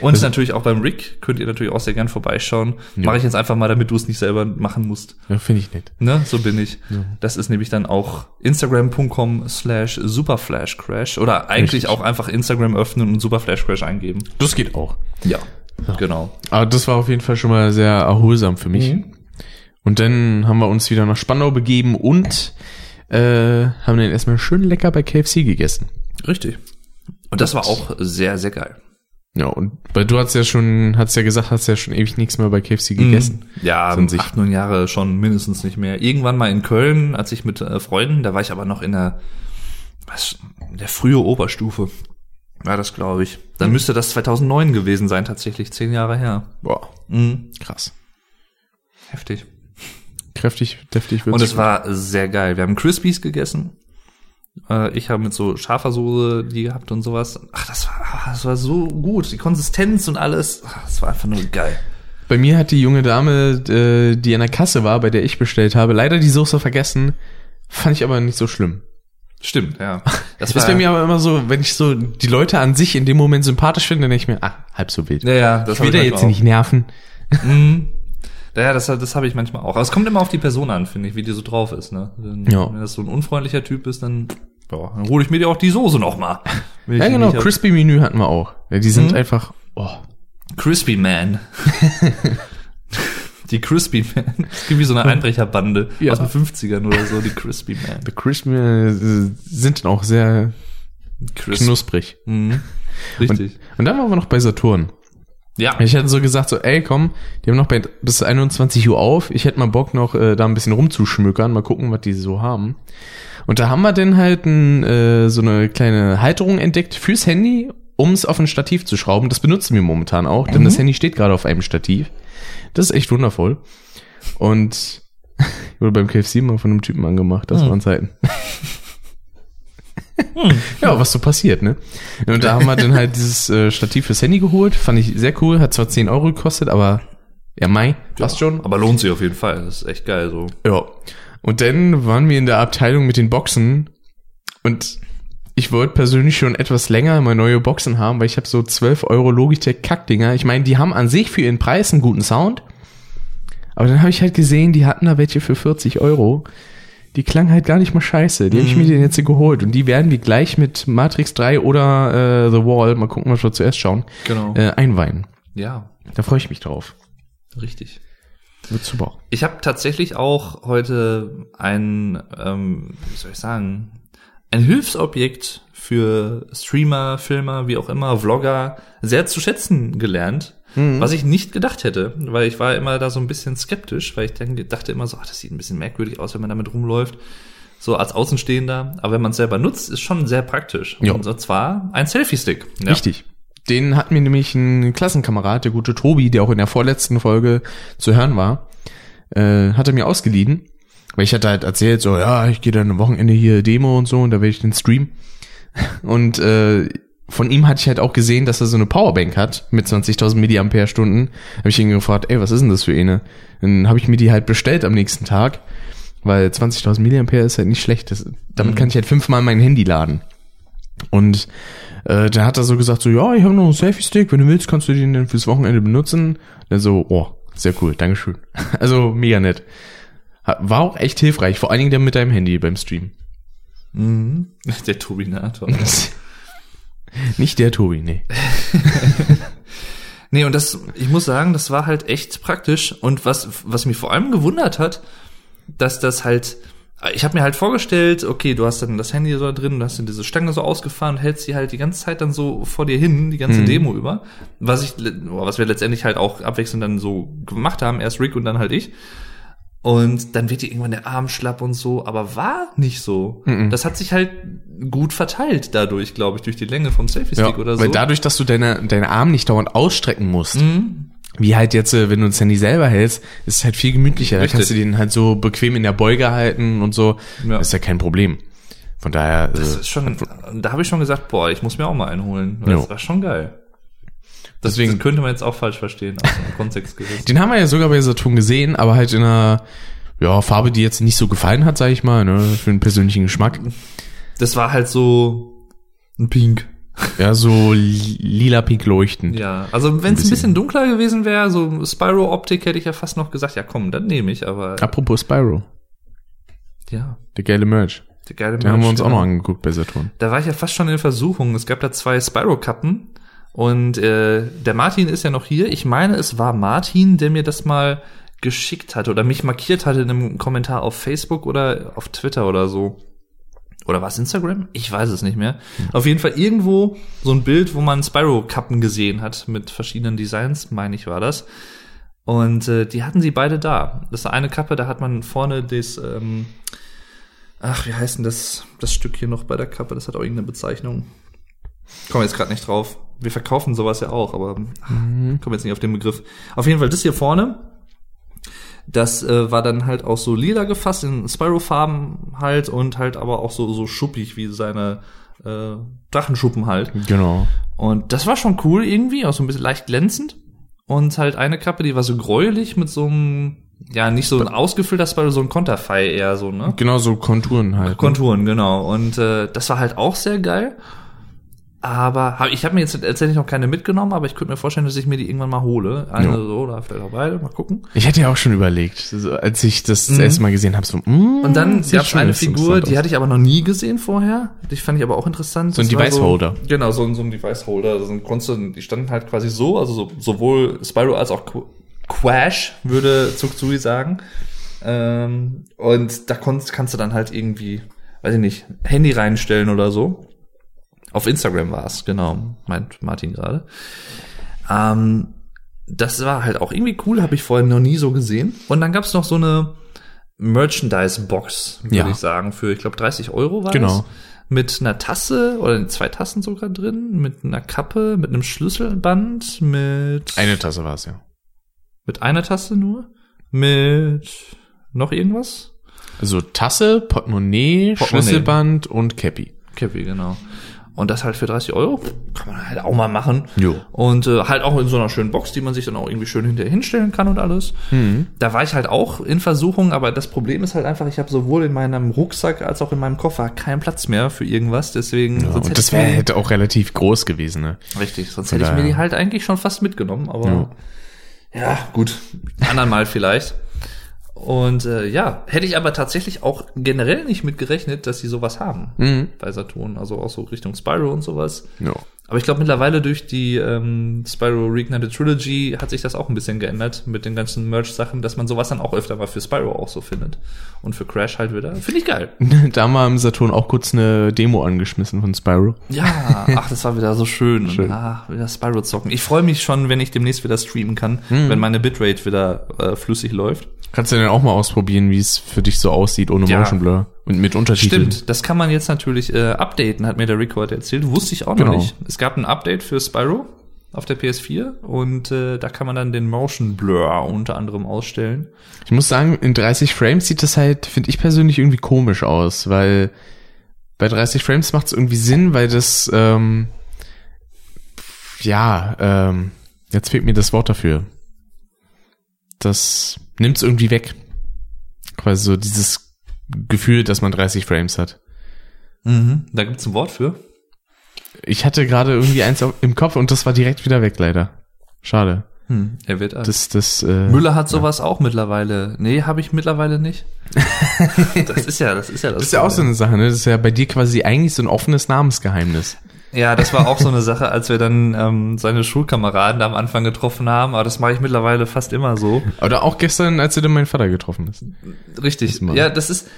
Und natürlich auch beim Rick könnt ihr natürlich auch sehr gern vorbeischauen. Mache ich jetzt einfach mal, damit du es nicht selber machen musst. Ja, finde ich nett. Ne, so bin ich. Das ist nämlich dann auch instagram.com slash superflashcrash oder eigentlich Richtig. auch einfach Instagram öffnen und superflashcrash eingeben. Das geht auch. Ja, genau. Aber das war auf jeden Fall schon mal sehr erholsam für mich. Mhm. Und dann haben wir uns wieder nach Spandau begeben und äh, haben dann erstmal schön lecker bei KFC gegessen. Richtig. Und das war auch sehr, sehr geil. Ja, und weil du hast ja schon, hast ja gesagt, hast ja schon ewig nichts mehr bei KFC gegessen. Ja, So acht, neun Jahre schon mindestens nicht mehr. Irgendwann mal in Köln, als ich mit äh, Freunden, da war ich aber noch in der, was, der frühe Oberstufe. War das, glaube ich. Dann müsste das 2009 gewesen sein, tatsächlich zehn Jahre her. Boah, Mhm. krass. Heftig. Kräftig, deftig Und würzig. es war sehr geil. Wir haben Crispies gegessen. Äh, Ich habe mit so scharfer Soße die gehabt und sowas. Ach, das war, ah, das war so gut. Die Konsistenz und alles. Ach, Das war einfach nur geil. Bei mir hat die junge Dame, äh, die an der Kasse war, bei der ich bestellt habe, leider die Soße vergessen. Fand ich aber nicht so schlimm. Stimmt, ja. [laughs] Das ist bei mir aber immer so, wenn ich so die Leute an sich in dem Moment sympathisch finde, dann denke ich mir, ah, halb so wild. Ja, ja, das ich will da jetzt nicht nerven. auch. Mhm. [laughs] Ja, das, das habe ich manchmal auch. Aber es kommt immer auf die Person an, finde ich, wie die so drauf ist. Ne? Wenn, Ja. wenn das so ein unfreundlicher Typ ist, dann, ja, dann hole ich mir dir auch die Soße noch mal. [laughs] Wenn ich Ja, genau, nicht hab. Crispy Menü hatten wir auch. Ja, die sind Mhm. einfach, oh, Crispy Man. [laughs] die Crispy Man. Das ist wie so eine Einbrecherbande Ja. aus den 50ern oder so, die Crispy Man. die Crispy äh, sind auch sehr Crisp. knusprig. Mhm. Richtig. Und dann waren wir noch bei Saturn. Ja. Ich hatte so gesagt, so, ey, komm, die haben noch bei, bis 21 Uhr auf. Ich hätte mal Bock noch äh, da ein bisschen rumzuschmückern, mal gucken, was die so haben. Und da haben wir dann halt ein, äh, so eine kleine Halterung entdeckt fürs Handy, um es auf ein Stativ zu schrauben. Das benutzen wir momentan auch, denn das Handy steht gerade auf einem Stativ. Das ist echt wundervoll. Und [laughs] ich wurde beim KFC mal von einem Typen angemacht, das waren Zeiten. [laughs] ja, was so passiert, ne? Und da haben wir dann halt dieses äh, Stativ fürs Handy geholt. Fand ich sehr cool. Hat zwar 10 Euro gekostet, aber Ja, Mai, passt schon. Aber lohnt sich auf jeden Fall. Das ist echt geil so. Ja. Und dann waren wir in der Abteilung mit den Boxen und ich wollte persönlich schon etwas länger mal neue Boxen haben, weil ich habe so 12 Euro Logitech Kackdinger. Ich meine, die haben an sich für ihren Preis einen guten Sound. Aber dann habe ich halt gesehen, die hatten da welche für 40 Euro. Die klangen halt gar nicht mal scheiße. Die hab ich mir den jetzt geholt. Und die werden wir gleich mit Matrix 3 oder äh, The Wall, mal gucken, was wir zuerst schauen, Genau. äh, einweihen. Ja, Da freue ich mich drauf. richtig. Wird super. Ich habe tatsächlich auch heute ein, ähm, wie soll ich sagen, ein Hilfsobjekt für Streamer, Filmer, wie auch immer, Vlogger sehr zu schätzen gelernt, was ich nicht gedacht hätte, weil ich war immer da so ein bisschen skeptisch, weil ich dann dachte immer so, ach, das sieht ein bisschen merkwürdig aus, wenn man damit rumläuft, so als Außenstehender, aber wenn man es selber nutzt, ist schon sehr praktisch. Ja. Und zwar ein Selfie-Stick. Ja. Richtig. Den hat mir nämlich ein Klassenkamerad, der gute Tobi, der auch in der vorletzten Folge zu hören war, äh, hat er mir ausgeliehen. Weil ich hatte halt erzählt, so, ja, ich gehe dann am Wochenende hier Demo und so und da werde ich den Stream. [laughs] Und äh, von ihm hatte ich halt auch gesehen, dass er so eine Powerbank hat mit 20.000 Milliampere-Stunden. Habe ich ihn gefragt, ey, was ist denn das für eine? Dann habe ich mir die halt bestellt am nächsten Tag, weil 20.000 Milliampere ist halt nicht schlecht. Das, damit kann ich halt fünfmal mein Handy laden. Und äh, dann hat er so gesagt, so, ja, ich habe noch einen Selfie-Stick, wenn du willst, kannst du den dann fürs Wochenende benutzen. Dann so, oh, sehr cool, Dankeschön. [laughs] Also mega nett. War auch echt hilfreich, vor allen Dingen dann mit deinem Handy beim Stream. Mhm. [laughs] Der Turbinator. [laughs] [laughs] Nicht der Tobi, nee. [laughs] Nee, und das, ich muss sagen, das war halt echt praktisch. Und was, was mich vor allem gewundert hat, dass das halt, ich habe mir halt vorgestellt, okay, du hast dann das Handy so da drin, du hast dann diese Stange so ausgefahren und hältst sie halt die ganze Zeit dann so vor dir hin, die ganze Demo über. Was ich, was wir letztendlich halt auch abwechselnd dann so gemacht haben, erst Rick und dann halt ich. Und dann wird dir irgendwann der Arm schlapp und so, aber war nicht so. Das hat sich halt gut verteilt dadurch, glaube ich, durch die Länge vom Selfie-Stick oder so. Weil dadurch, dass du deine, deine Arme nicht dauernd ausstrecken musst, wie halt jetzt, äh, wenn du das Handy selber hältst, ist es halt viel gemütlicher. Da Richtig. kannst du den halt so bequem in der Beuge halten und so. Ja. Ist ja kein Problem. Von daher, Das äh, ist schon, da habe ich schon gesagt, boah, ich muss mir auch mal einen holen. Das Jo. war schon geil. Deswegen- das könnte man jetzt auch falsch verstehen, aus dem Kontext gerissen. den haben wir ja sogar bei Saturn gesehen, aber halt in einer ja, Farbe, die jetzt nicht so gefallen hat, sag ich mal, ne, für den persönlichen Geschmack. Das war halt so ein Pink. Ja, so li- lila-pink leuchtend. Ja, also wenn es ein bisschen dunkler gewesen wäre, so Spyro-Optik, hätte ich ja fast noch gesagt, ja komm, dann nehme ich, aber Apropos Spyro, ja, der geile Merch. der geile Den haben wir uns auch Merch, noch genau. angeguckt bei Saturn. Da war ich ja fast schon in Versuchung. Es gab da zwei Spyro-Kappen und äh, der Martin ist ja noch hier. Ich meine, es war Martin, der mir das mal geschickt hatte oder mich markiert hatte in einem Kommentar auf Facebook oder auf Twitter oder so. Oder war es Instagram? Ich weiß es nicht mehr. Auf jeden Fall irgendwo so ein Bild, wo man Spyro-Kappen gesehen hat mit verschiedenen Designs, meine ich war das. Und äh, die hatten sie beide da. Das ist eine Kappe, da hat man vorne das, ähm, ach, wie heißt denn das, das Stück hier noch bei der Kappe? Das hat auch irgendeine Bezeichnung. Kommen jetzt gerade nicht drauf. Wir verkaufen sowas ja auch, aber ach, kommen jetzt nicht auf den Begriff. Auf jeden Fall das hier vorne. Das äh, war dann halt auch so lila gefasst in Spyro-Farben halt und halt aber auch so so schuppig wie seine äh, Drachenschuppen halt. Genau. Und das war schon cool irgendwie, auch so ein bisschen leicht glänzend. Und halt eine Kappe, die war so gräulich mit so einem, ja, nicht so ein ausgefüllter Spyro, so ein Konterfei eher so, ne? Genau so Konturen halt. ne? Konturen, genau. Und äh, das war halt auch sehr geil. Aber hab, ich habe mir jetzt tatsächlich noch keine mitgenommen, aber ich könnte mir vorstellen, dass ich mir die irgendwann mal hole. Eine Ja. so oder vielleicht auch beide, mal gucken. Ich hätte ja auch schon überlegt, so, als ich das das erste Mal gesehen habe, so, mm, Und dann gab es schon eine Figur, die aus. hatte ich aber noch nie gesehen vorher. Die fand ich aber auch interessant. So ein Das war Device-Holder. So, genau, so, ein- so ein Device-Holder. Also ein Konstanz, die standen halt quasi so, also so, sowohl Spyro als auch Qu- Quash, würde Tsuktsui sagen. Ähm, und da konntest, kannst du dann halt irgendwie, weiß ich nicht, Handy reinstellen oder so. Auf Instagram war es, genau, meint Martin gerade. Ähm, das war halt auch irgendwie cool, habe ich vorher noch nie so gesehen. Und dann gab's noch so eine Merchandise-Box, würde Ja. ich sagen, für, ich glaube, 30 Euro war Genau. das. Mit einer Tasse oder zwei Tassen sogar drin, mit einer Kappe, mit einem Schlüsselband, mit Eine Tasse war es, ja. mit einer Tasse nur, mit noch irgendwas? Also Tasse, Portemonnaie, Portemonnaie. Schlüsselband und Cappy. Cappy, genau. Und das halt für 30 Euro kann man halt auch mal machen. Jo. Und äh, halt auch in so einer schönen Box, die man sich dann auch irgendwie schön hinterher hinstellen kann und alles. Mhm. Da war ich halt auch in Versuchung, aber das Problem ist halt einfach, ich habe sowohl in meinem Rucksack als auch in meinem Koffer keinen Platz mehr für irgendwas. Deswegen Ja, und das wäre hätte auch relativ groß gewesen, ne? richtig, sonst Von hätte ich mir die halt eigentlich schon fast mitgenommen. Aber ja, gut, anderen Mal vielleicht. [laughs] Und äh, ja, hätte ich aber tatsächlich auch generell nicht mit gerechnet, dass sie sowas haben Mhm. bei Saturn, also auch so Richtung Spyro und sowas. Ja. Aber ich glaube mittlerweile durch die ähm, Spyro Reignited Trilogy hat sich das auch ein bisschen geändert mit den ganzen Merch-Sachen, dass man sowas dann auch öfter mal für Spyro auch so findet. Und für Crash halt wieder. Finde ich geil. [laughs] Da haben wir im Saturn auch kurz eine Demo angeschmissen von Spyro. Ja, ach, das war wieder so schön. [laughs] Schön. Ah, wieder Spyro zocken. Ich freue mich schon, wenn ich demnächst wieder streamen kann, wenn meine Bitrate wieder äh, flüssig läuft. Kannst du dann auch mal ausprobieren, wie es für dich so aussieht ohne Ja. Motion Blur und mit Untertiteln. Stimmt, das kann man jetzt natürlich äh, updaten, hat mir der Record erzählt. Wusste ich auch noch Genau. nicht. Es gab ein Update für Spyro auf der PS4 und äh, da kann man dann den Motion Blur unter anderem ausstellen. Ich muss sagen, in 30 Frames sieht das halt, finde ich persönlich irgendwie komisch aus, weil bei 30 Frames macht es irgendwie Sinn, weil das, ähm, ja, ähm, jetzt fehlt mir das Wort dafür. Das nimmt's irgendwie weg. Quasi so dieses Gefühl, dass man 30 Frames hat. Mhm. Da gibt's ein Wort für. Ich hatte gerade irgendwie eins im Kopf und das war direkt wieder weg, leider. Schade. Hm, er wird alt. Das, das, äh, Müller hat sowas auch mittlerweile. Nee, habe ich mittlerweile nicht. [laughs] das ist ja, das ist ja das. das ist ja auch so eine Sache, ne? Das ist ja bei dir quasi eigentlich so ein offenes Namensgeheimnis. Ja, das war auch so eine Sache, als wir dann ähm, seine Schulkameraden da am Anfang getroffen haben. Aber das mache ich mittlerweile fast immer so. Oder auch gestern, als du dann meinen Vater getroffen hast. Richtig. Das. Ja, das ist.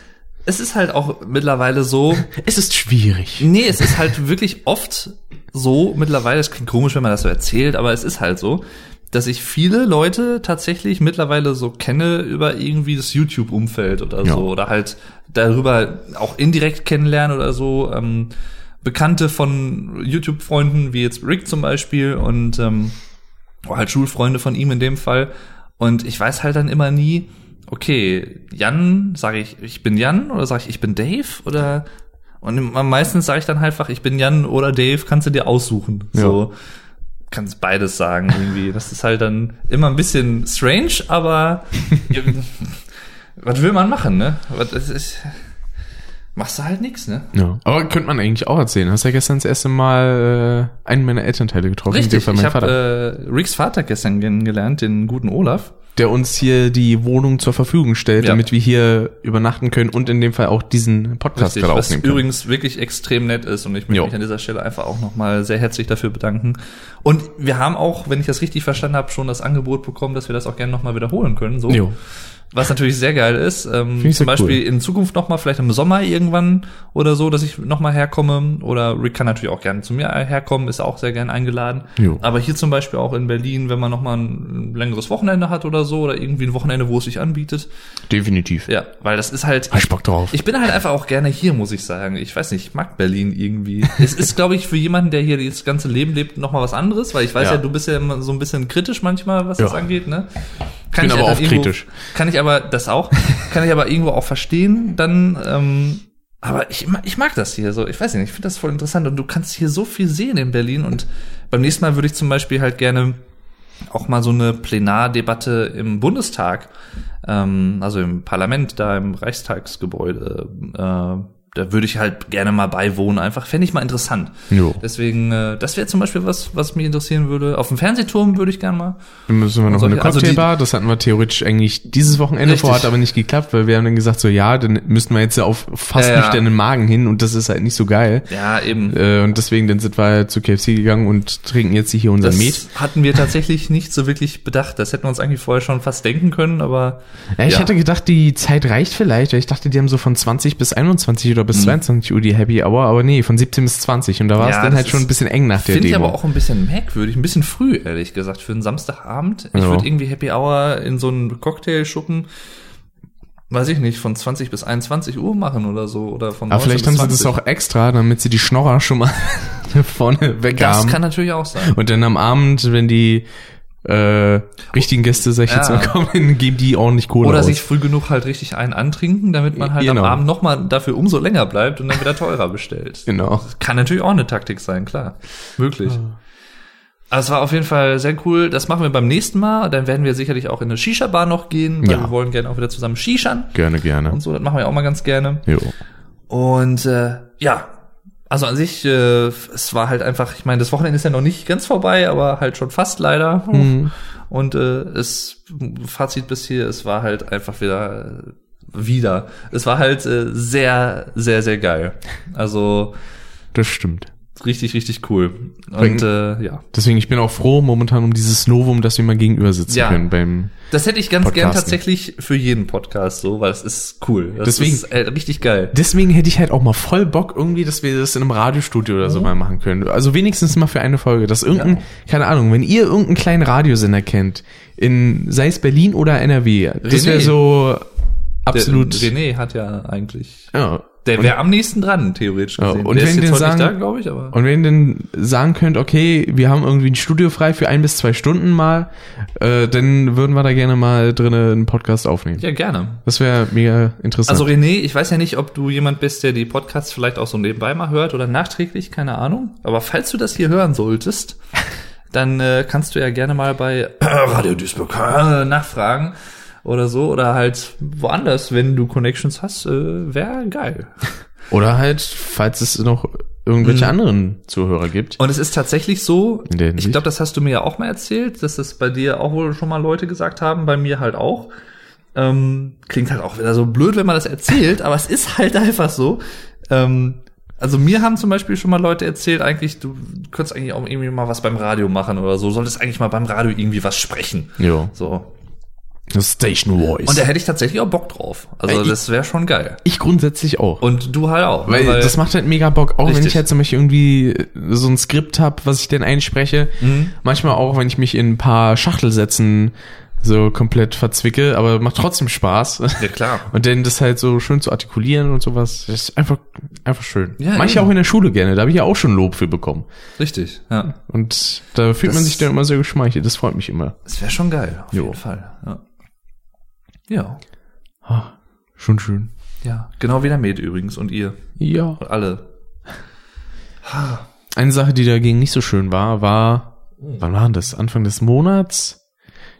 Es ist halt auch mittlerweile so. [laughs] Es ist schwierig. Nee, es ist halt wirklich oft so mittlerweile. Es klingt komisch, wenn man das so erzählt, aber es ist halt so, dass ich viele Leute tatsächlich mittlerweile so kenne über irgendwie das YouTube-Umfeld oder Ja. so oder halt darüber auch indirekt kennenlernen oder so. Ähm, Bekannte von YouTube-Freunden, wie jetzt Rick zum Beispiel und ähm, oder halt Schulfreunde von ihm in dem Fall. Und ich weiß halt dann immer nie, okay, Jan, sage ich, ich bin Jan oder sage ich, ich bin Dave oder und am meisten sage ich dann halt einfach, ich bin Jan oder Dave, kannst du dir aussuchen. Ja. So kannst beides sagen irgendwie. Das ist halt dann immer ein bisschen strange, aber [laughs] was will man machen, ne? Was ist, machst du halt nix, ne? Ja. Aber könnte man eigentlich auch erzählen. Hast ja gestern das erste Mal äh, einen meiner Elternteile getroffen. Richtig, ich habe äh, Ricks Vater gestern kennengelernt, den guten Olaf. der uns hier die Wohnung zur Verfügung stellt, Ja. damit wir hier übernachten können und in dem Fall auch diesen Podcast Richtig, was aufnehmen können. übrigens wirklich extrem nett ist und ich möchte Jo. mich an dieser Stelle einfach auch nochmal sehr herzlich dafür bedanken. Und wir haben auch, wenn ich das richtig verstanden habe, schon das Angebot bekommen, dass wir das auch gerne nochmal wiederholen können. So. Jo. Was natürlich sehr geil ist. Ähm, zum Beispiel cool. in Zukunft nochmal, vielleicht im Sommer irgendwann oder so, dass ich nochmal herkomme. Oder Rick kann natürlich auch gerne zu mir herkommen, ist auch sehr gern eingeladen. Jo. Aber hier zum Beispiel auch in Berlin, wenn man nochmal ein längeres Wochenende hat oder so, oder irgendwie ein Wochenende, wo es sich anbietet. Definitiv. Ja, weil das ist halt. Hab ich Bock drauf. Ich bin halt einfach auch gerne hier, muss ich sagen. Ich weiß nicht, ich mag Berlin irgendwie. es ist, glaube ich, für jemanden, der hier das ganze Leben lebt, noch mal was anderes, weil ich weiß ja, Ja. du bist ja immer so ein bisschen kritisch manchmal, was das Ja. angeht, ne? Bin ich aber auch irgendwo- kritisch. Kann ich aber, das auch, kann ich aber irgendwo auch verstehen, dann, ähm, aber ich, ich mag das hier so. Ich weiß nicht, ich finde das voll interessant und du kannst hier so viel sehen in Berlin und beim nächsten Mal würde ich zum Beispiel halt gerne auch mal so eine Plenardebatte im Bundestag, ähm, also im Parlament, da im Reichstagsgebäude, äh, da würde ich halt gerne mal beiwohnen. Einfach fände ich mal interessant. Jo. Deswegen, äh, das wäre zum Beispiel was, was mich interessieren würde. Auf dem Fernsehturm würde ich gerne mal. Dann müssen wir noch solche- eine also die- Cocktailbar. das hatten wir theoretisch eigentlich dieses Wochenende Richtig. vor, hat aber nicht geklappt, weil wir haben dann gesagt, so ja, dann müssten wir jetzt ja auf fast Ja, ja. nüchternen Magen hin und das ist halt nicht so geil. Ja, eben. Äh, und deswegen dann sind wir zu KFC gegangen und trinken jetzt hier unseren Das Met. hatten wir tatsächlich nicht so wirklich bedacht. Das hätten wir uns eigentlich vorher schon fast denken können, aber Ja, ich Ja. hatte gedacht, die Zeit reicht vielleicht, weil ich dachte, die haben so von 20 bis 21 oder Mhm. bis 22 Uhr die Happy Hour, aber nee, von 17 bis 20 und da war Ja, es dann das halt schon ein bisschen eng nach der finde ich Demo. aber auch ein bisschen merkwürdig, ein bisschen früh, ehrlich gesagt, für einen Samstagabend. Ich Ja. würde irgendwie Happy Hour in so einen Cocktailschuppen, weiß ich nicht, von 20 bis 21 Uhr machen oder so. Oder von aber 19 vielleicht haben sie das 20. auch extra, damit sie die Schnorrer schon mal [laughs] vorne weg Das haben. kann natürlich auch sein. Und dann am Abend, wenn die äh, richtigen Gäste, sag ich jetzt Ja. mal, kommen, [laughs] geben die ordentlich Kohle Oder aus. sich früh genug halt richtig einen antrinken, damit man halt Genau. am Abend nochmal dafür umso länger bleibt und dann wieder teurer bestellt. genau. Kann natürlich auch eine Taktik sein, klar. Möglich. Aber es war auf jeden Fall sehr cool. Das machen wir beim nächsten Mal. Dann werden wir sicherlich auch in eine Shisha-Bar noch gehen, weil Ja. wir wollen gerne auch wieder zusammen Shishern Gerne, gerne. und so. Das machen wir auch mal ganz gerne. Jo. Und äh, ja, also an sich, äh, es war halt einfach, ich meine, das Wochenende ist ja noch nicht ganz vorbei, aber halt schon fast leider. Mhm. Und äh, es, Fazit bis hier, es war halt einfach wieder, wieder. Es war halt äh, sehr, sehr, sehr geil. Also Das stimmt. Richtig, richtig cool. Und äh, ja, Deswegen, ich bin auch froh momentan um dieses Novum, dass wir mal gegenüber sitzen Ja. können beim das hätte ich ganz gern Podcasten. tatsächlich für jeden Podcast so, weil es ist cool. Das Deswegen- ist äh, richtig geil. Deswegen hätte ich halt auch mal voll Bock irgendwie, dass wir das in einem Radiostudio oder Mhm. so mal machen können. Also wenigstens mal für eine Folge. Dass irgendein, keine Ahnung, wenn ihr irgendeinen kleinen Radiosender kennt, in, sei es Berlin oder NRW, das René. wäre so absolut, Der, René hat ja eigentlich ja. Der wäre am nächsten dran, theoretisch Ja, und wenn sagen- da, ich. Und ihr denn sagen könnt, okay, wir haben irgendwie ein Studio frei für ein bis zwei Stunden mal, äh, dann würden wir da gerne mal drinnen einen Podcast aufnehmen. Ja, gerne. Das wäre mega interessant. Also René, ich weiß ja nicht, ob du jemand bist, der die Podcasts vielleicht auch so nebenbei mal hört oder nachträglich, keine Ahnung. Aber falls du das hier hören solltest, [laughs] dann äh, kannst du ja gerne mal bei [clears throat] Radio Duisburg äh, nachfragen oder so oder halt woanders, wenn du Connections hast, äh, wäre geil. [laughs] Oder halt, falls es noch irgendwelche anderen Zuhörer gibt. Und es ist tatsächlich so, ich glaube, das hast du mir ja auch mal erzählt, dass das bei dir auch wohl schon mal Leute gesagt haben, bei mir halt auch. Ähm, klingt halt auch wieder so blöd, wenn man das erzählt, aber es ist halt einfach so. Ähm, also mir haben zum Beispiel schon mal Leute erzählt, eigentlich, du könntest eigentlich auch irgendwie mal was beim Radio machen oder so, solltest eigentlich mal beim Radio irgendwie was sprechen. Jo. So. Station Voice. Und da hätte ich tatsächlich auch Bock drauf. Also ich- das wäre schon geil. ich grundsätzlich auch. Und du halt auch. ne? weil, das macht halt mega Bock, auch wenn Richtig. ich halt zum Beispiel irgendwie so ein Skript hab, was ich denn einspreche. Mhm. Manchmal auch, wenn ich mich in ein paar Schachtelsätzen so komplett verzwicke, aber macht trotzdem Spaß. ja klar. [laughs] Und dann das halt so schön zu artikulieren und sowas, das ist einfach, einfach schön. Ja, Manche eben. auch in der Schule gerne, da habe ich ja auch schon Lob für bekommen. Richtig, ja. Und da fühlt Das- man sich dann immer sehr geschmeichelt, das freut mich immer. Das wäre schon geil, auf Jo. jeden Fall. Ja. Ja. Ah, schon schön. Ja, genau wie der Med übrigens und ihr Ja. und alle. Eine Sache, die dagegen nicht so schön war, war, wann war das? Anfang des Monats?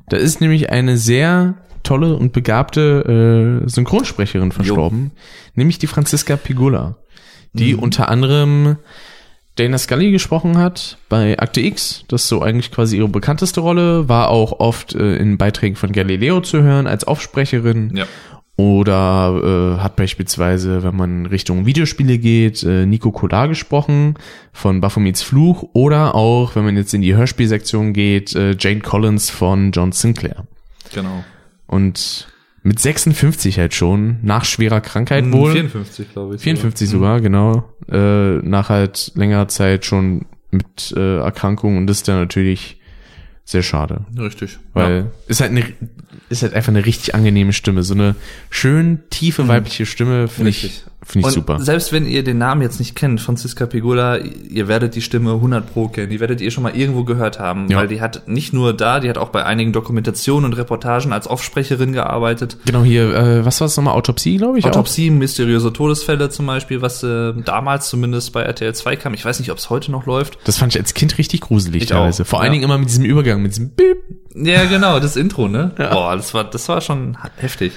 Da ist nämlich eine sehr tolle und begabte äh, Synchronsprecherin verstorben, nämlich die Franziska Pigula, die unter anderem Dana Scully gesprochen hat bei Akte X. Das ist so eigentlich quasi ihre bekannteste Rolle, war auch oft äh, in Beiträgen von Galileo zu hören als Aufsprecherin. Ja. Oder äh, hat beispielsweise, wenn man Richtung Videospiele geht, äh, Nico Kolar gesprochen von Baphomets Fluch. Oder auch, wenn man jetzt in die Hörspielsektion geht, äh, Jane Collins von John Sinclair. Genau. Und mit 56 halt schon, nach schwerer Krankheit Hm, wohl. 54, glaube ich. 54 sogar. sogar, genau. Äh, nach halt längerer Zeit schon mit äh, Erkrankung und das ist dann natürlich sehr schade. Richtig. Weil ist halt eine ist halt einfach eine richtig angenehme Stimme. So eine schön tiefe weibliche Stimme finde ich. Finde ich und super. Selbst wenn ihr den Namen jetzt nicht kennt, Franziska Pegula, ihr werdet die Stimme 100 pro kennen. Die werdet ihr schon mal irgendwo gehört haben, Ja. weil die hat nicht nur da, die hat auch bei einigen Dokumentationen und Reportagen als Aufsprecherin gearbeitet. Genau hier, äh, was war es nochmal? Autopsie, glaube ich. Autopsie, mysteriöse Todesfälle zum Beispiel, was äh, damals zumindest bei RTL 2 kam. Ich weiß nicht, ob es heute noch läuft. Auch. Das fand ich als Kind richtig gruselig Ich teilweise. auch, Vor ja. allen Dingen immer mit diesem Übergang, mit diesem Bip. Ja, genau, das Intro, ne? Boah, das war, das war schon heftig.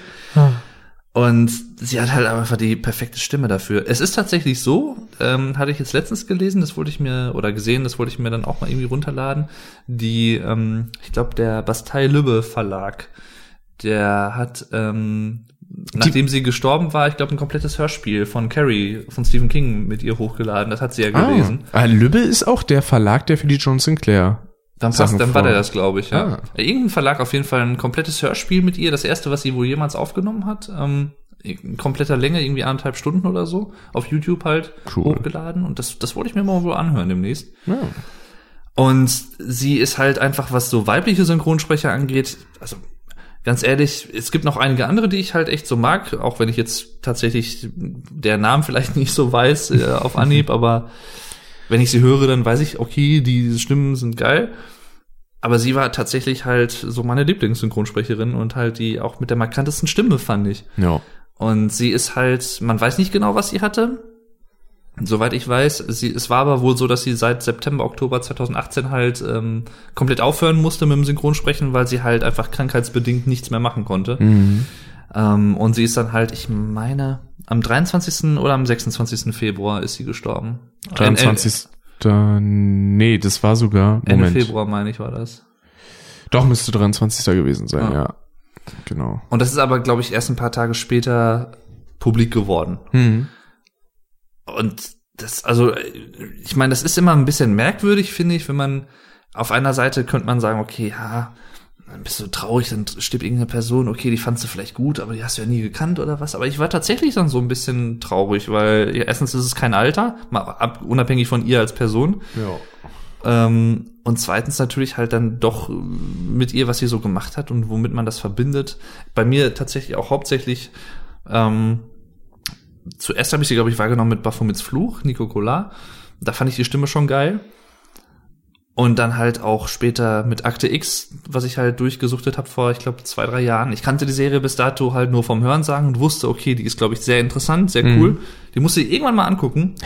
Und sie hat halt einfach die perfekte Stimme dafür. Es ist tatsächlich so, ähm, hatte ich jetzt letztens gelesen, das wollte ich mir, oder gesehen, das wollte ich mir dann auch mal irgendwie runterladen. Die, ähm, ich glaube, der Bastei Lübbe Verlag, der hat, ähm, nachdem sie gestorben war, ich glaube, ein komplettes Hörspiel von Carrie, von Stephen King mit ihr hochgeladen. Das hat sie ja gelesen. Ah, Lübbe ist auch der Verlag, der für die John Sinclair. Dann passt, Sachen dann war der das, glaube ich, ja. Ah. Irgendein Verlag auf jeden Fall ein komplettes Hörspiel mit ihr, das erste, was sie wohl jemals aufgenommen hat, ähm, in kompletter Länge, irgendwie anderthalb Stunden oder so, auf YouTube halt Cool. hochgeladen und das, das wollte ich mir mal wohl anhören demnächst. Ja. Und sie ist halt einfach, was so weibliche Synchronsprecher angeht, also ganz ehrlich, es gibt noch einige andere, die ich halt echt so mag, auch wenn ich jetzt tatsächlich der Namen vielleicht [laughs] nicht so weiß äh, auf Anhieb, [laughs] aber wenn ich sie höre, dann weiß ich, okay, die Stimmen sind geil. Aber sie war tatsächlich halt so meine Lieblingssynchronsprecherin und halt die auch mit der markantesten Stimme, fand ich. Ja. Und sie ist halt, man weiß nicht genau, was sie hatte. Soweit ich weiß, sie, es war aber wohl so, dass sie seit September, Oktober 2018 halt ähm, komplett aufhören musste mit dem Synchronsprechen, weil sie halt einfach krankheitsbedingt nichts mehr machen konnte. Mhm. Ähm, und sie ist dann halt, ich meine, am 23. oder am 26. Februar ist sie gestorben. 23. nee, das war sogar, Ende Moment. Februar, meine ich, war das. Doch, müsste 23. gewesen sein, Ah. ja. Genau. Und das ist aber, glaube ich, erst ein paar Tage später publik geworden. Mhm. Und das, also, ich meine, das ist immer ein bisschen merkwürdig, finde ich, wenn man auf einer Seite könnte man sagen, okay, ja, dann bist du traurig, dann stirbt irgendeine Person, okay, die fandst du vielleicht gut, aber die hast du ja nie gekannt oder was. Aber ich war tatsächlich dann so ein bisschen traurig, weil ja, erstens ist es kein Alter, mal ab, unabhängig von ihr als Person. Ja. Ähm, und zweitens natürlich halt dann doch mit ihr, was sie so gemacht hat und womit man das verbindet. Bei mir tatsächlich auch hauptsächlich, ähm, zuerst habe ich sie, glaube ich, wahrgenommen mit Baphomets Fluch, Nico Collard. Da fand ich die Stimme schon geil. Und dann halt auch später mit Akte X, was ich halt durchgesuchtet habe vor, ich glaube, zwei, drei Jahren. Ich kannte die Serie bis dato halt nur vom Hörensagen und wusste, okay, die ist, glaube ich, sehr interessant, sehr cool. Die musste ich irgendwann mal angucken. [laughs]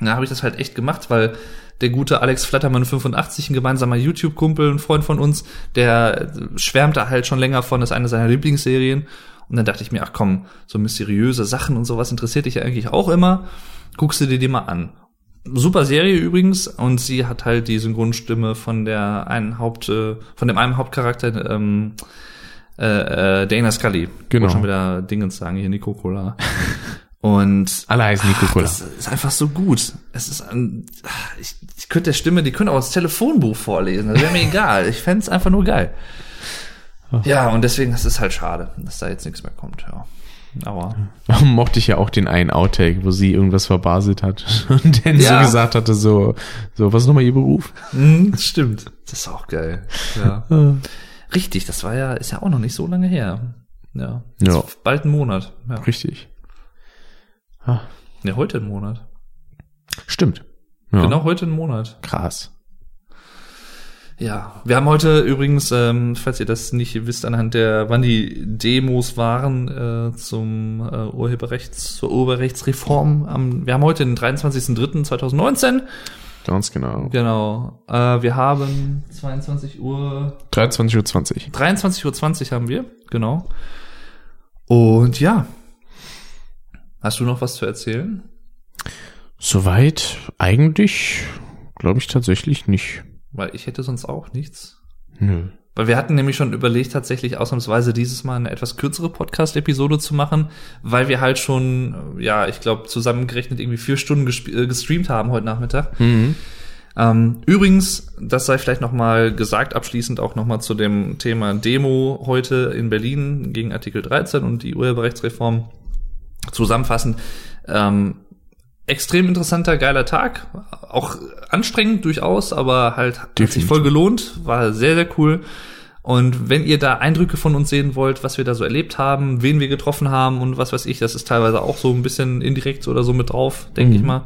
Da habe ich das halt echt gemacht, weil der gute Alex Flattermann 85, ein gemeinsamer YouTube-Kumpel, ein Freund von uns, der schwärmt da halt schon länger von, das ist eine seiner Lieblingsserien. Und dann dachte ich mir, ach komm, so mysteriöse Sachen und sowas interessiert dich ja eigentlich auch immer. Guckst du dir die mal an. Super Serie übrigens und sie hat halt die Synchronstimme von der einen Haupt, äh, von dem einen Hauptcharakter, ähm, äh, äh, Dana Scully. Genau. Wollte schon wieder Dingens sagen, hier Nico Cola. Und Alle heißen Nico Cola. das ist einfach so gut. Es ist ein, ich, ich könnte der Stimme, die könnte auch das Telefonbuch vorlesen. Das wäre mir [laughs] egal. Ich fänd's einfach nur geil. Ja, und deswegen, das ist halt schade, dass da jetzt nichts mehr kommt, ja. Aber, [laughs] Mochte ich ja auch den einen Outtake, wo sie irgendwas verbaselt hat [laughs] und dann Ja. so gesagt hatte, so, so, was ist nochmal ihr Beruf? hm, das stimmt. Das ist auch geil. Ja. [laughs] Richtig, das war ja, ist ja auch noch nicht so lange her. Ja. Ja. Bald ein Monat. Ja. Richtig. Ah, ja, heute ein Monat. stimmt. Ja. Genau heute ein Monat. Krass. Ja, wir haben heute übrigens, ähm, falls ihr das nicht wisst, anhand der, wann die Demos waren äh, zum äh, Urheberrechts, zur Urheberrechtsreform. Am, wir haben heute den 23.03.2019. Ganz genau. Genau. Äh, wir haben 22 Uhr, 23.20 Uhr. 23.20 Uhr haben wir, genau. Und ja. Hast du noch was zu erzählen? Soweit eigentlich, glaube ich tatsächlich nicht. Weil ich hätte sonst auch nichts. Nö. Weil wir hatten nämlich schon überlegt, tatsächlich ausnahmsweise dieses Mal eine etwas kürzere Podcast-Episode zu machen, weil wir halt schon, äh, ja, ich glaube, zusammengerechnet irgendwie vier Stunden äh, gestreamt haben heute Nachmittag. Mhm. Ähm, übrigens, das sei vielleicht nochmal gesagt, abschließend auch nochmal zu dem Thema Demo heute in Berlin gegen Artikel 13 und die Urheberrechtsreform zusammenfassend. Ähm, extrem interessanter, geiler Tag. Auch anstrengend durchaus, aber halt hat sich Definitiv. voll gelohnt. War sehr, sehr cool. Und wenn ihr da Eindrücke von uns sehen wollt, was wir da so erlebt haben, wen wir getroffen haben und was weiß ich, das ist teilweise auch so ein bisschen indirekt oder so mit drauf, denke ich mal.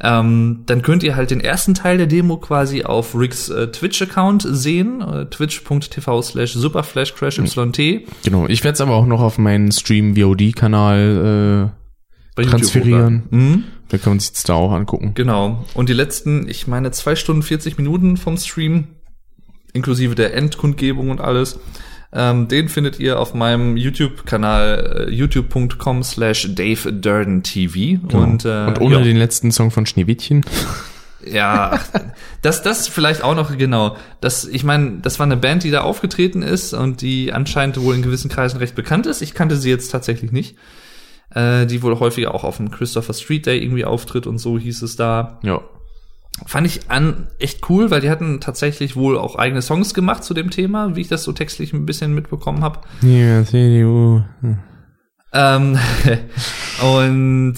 Ähm, dann könnt ihr halt den ersten Teil der Demo quasi auf Ricks äh, Twitch-Account sehen, äh, twitch.tv slash superflashcrashyt Genau. Ich werde es aber auch noch auf meinen Stream VOD-Kanal äh, transferieren. Mhm. Da kann man sich da auch angucken. Genau. Und die letzten, ich meine, zwei Stunden 40 Minuten vom Stream, inklusive der Endkundgebung und alles, ähm, den findet ihr auf meinem YouTube-Kanal äh, youtube.com slash Dave Durden TV. Genau. Und, äh, Und ohne ja, den letzten Song von Schneewittchen. ja, das, das vielleicht auch noch genau. Das, ich meine, das war eine Band, die da aufgetreten ist und die anscheinend wohl in gewissen Kreisen recht bekannt ist. Ich kannte sie jetzt tatsächlich nicht. Äh, die wohl häufiger auch auf dem Christopher Street Day irgendwie auftritt und so hieß es da. Ja. Fand ich an echt cool, weil die hatten tatsächlich wohl auch eigene Songs gemacht zu dem Thema, wie ich das so textlich ein bisschen mitbekommen habe. Ja, CDU. Ähm, [laughs] und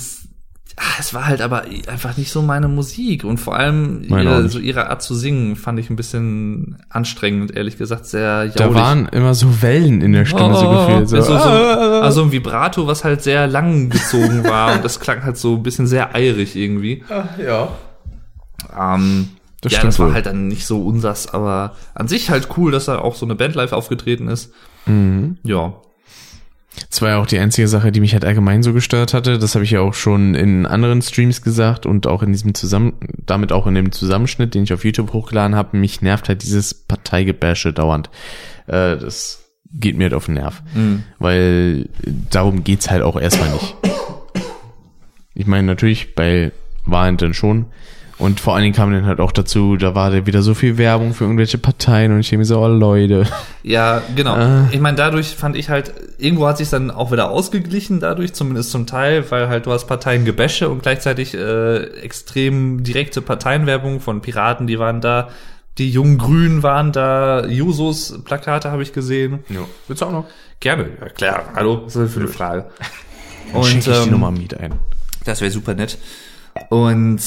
es war halt aber einfach nicht so meine Musik und vor allem ihre, so ihre Art zu singen fand ich ein bisschen anstrengend, ehrlich gesagt, sehr jaulig. Da waren immer so Wellen in der Stimme so gefühlt. So, so, so, ah. also ein Vibrato, was halt sehr lang gezogen war und das klang halt so ein bisschen sehr eirig irgendwie. ja. Ähm, Das ja, stimmt das war wohl. halt dann nicht so unsers, aber an sich halt cool, dass da auch so eine Band live aufgetreten ist. Mhm. Ja. Das war ja auch die einzige Sache, die mich halt allgemein so gestört hatte. Das habe ich ja auch schon in anderen Streams gesagt und auch in diesem Zusammen, damit auch in dem Zusammenschnitt, den ich auf YouTube hochgeladen habe. Mich nervt halt dieses Parteigebäsche dauernd. Äh, das geht mir halt auf den Nerv. Weil darum geht's halt auch erstmal nicht. Ich meine, natürlich bei Wahlen dann schon. Und vor allen Dingen kam dann halt auch dazu, da war da wieder so viel Werbung für irgendwelche Parteien und ich denke mir so, oh Leute. Ja, genau. Ah. Ich meine, dadurch fand ich halt, irgendwo hat sich dann auch wieder ausgeglichen, dadurch zumindest zum Teil, weil halt du hast Parteiengebäsche und gleichzeitig äh, extrem direkte Parteienwerbung von Piraten, die waren da, die jungen Grünen waren da, Jusos Plakate habe ich gesehen. Ja. Willst du auch noch? Gerne, ja klar. Hallo, was ist das für eine Frage? [laughs] Und schenke ich die ähm, Nummer Miet ein. Das wäre super nett. Und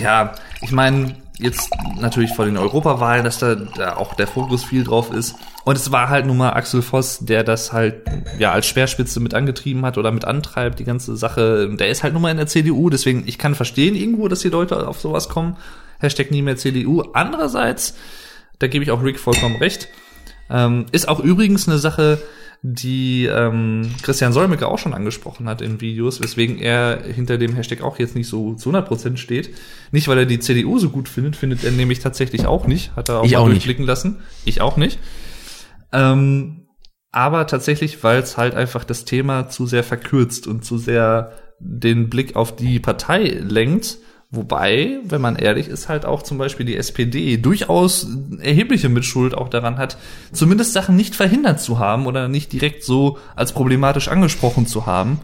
ja, ich meine, jetzt natürlich vor den Europawahlen, dass da, da auch der Fokus viel drauf ist. Und es war halt nun mal Axel Voss, der das halt ja als Speerspitze mit angetrieben hat oder mit antreibt, die ganze Sache. Der ist halt nun mal in der CDU, deswegen ich kann verstehen irgendwo, dass die Leute auf sowas kommen. Hashtag nie mehr CDU. Andererseits, da gebe ich auch Rick vollkommen recht, ähm, ist auch übrigens eine Sache, die ähm, Christian Solmecke auch schon angesprochen hat in Videos, weswegen er hinter dem Hashtag auch jetzt nicht so zu 100% steht. Nicht, weil er die CDU so gut findet, findet er nämlich tatsächlich auch nicht. Hat er auch Ich mal auch nicht. durchblicken lassen. Ich auch nicht. Ähm, aber tatsächlich, weil es halt einfach das Thema zu sehr verkürzt und zu sehr den Blick auf die Partei lenkt. Wobei, wenn man ehrlich ist, halt auch zum Beispiel die SPD durchaus erhebliche Mitschuld auch daran hat, zumindest Sachen nicht verhindert zu haben oder nicht direkt so als problematisch angesprochen zu haben.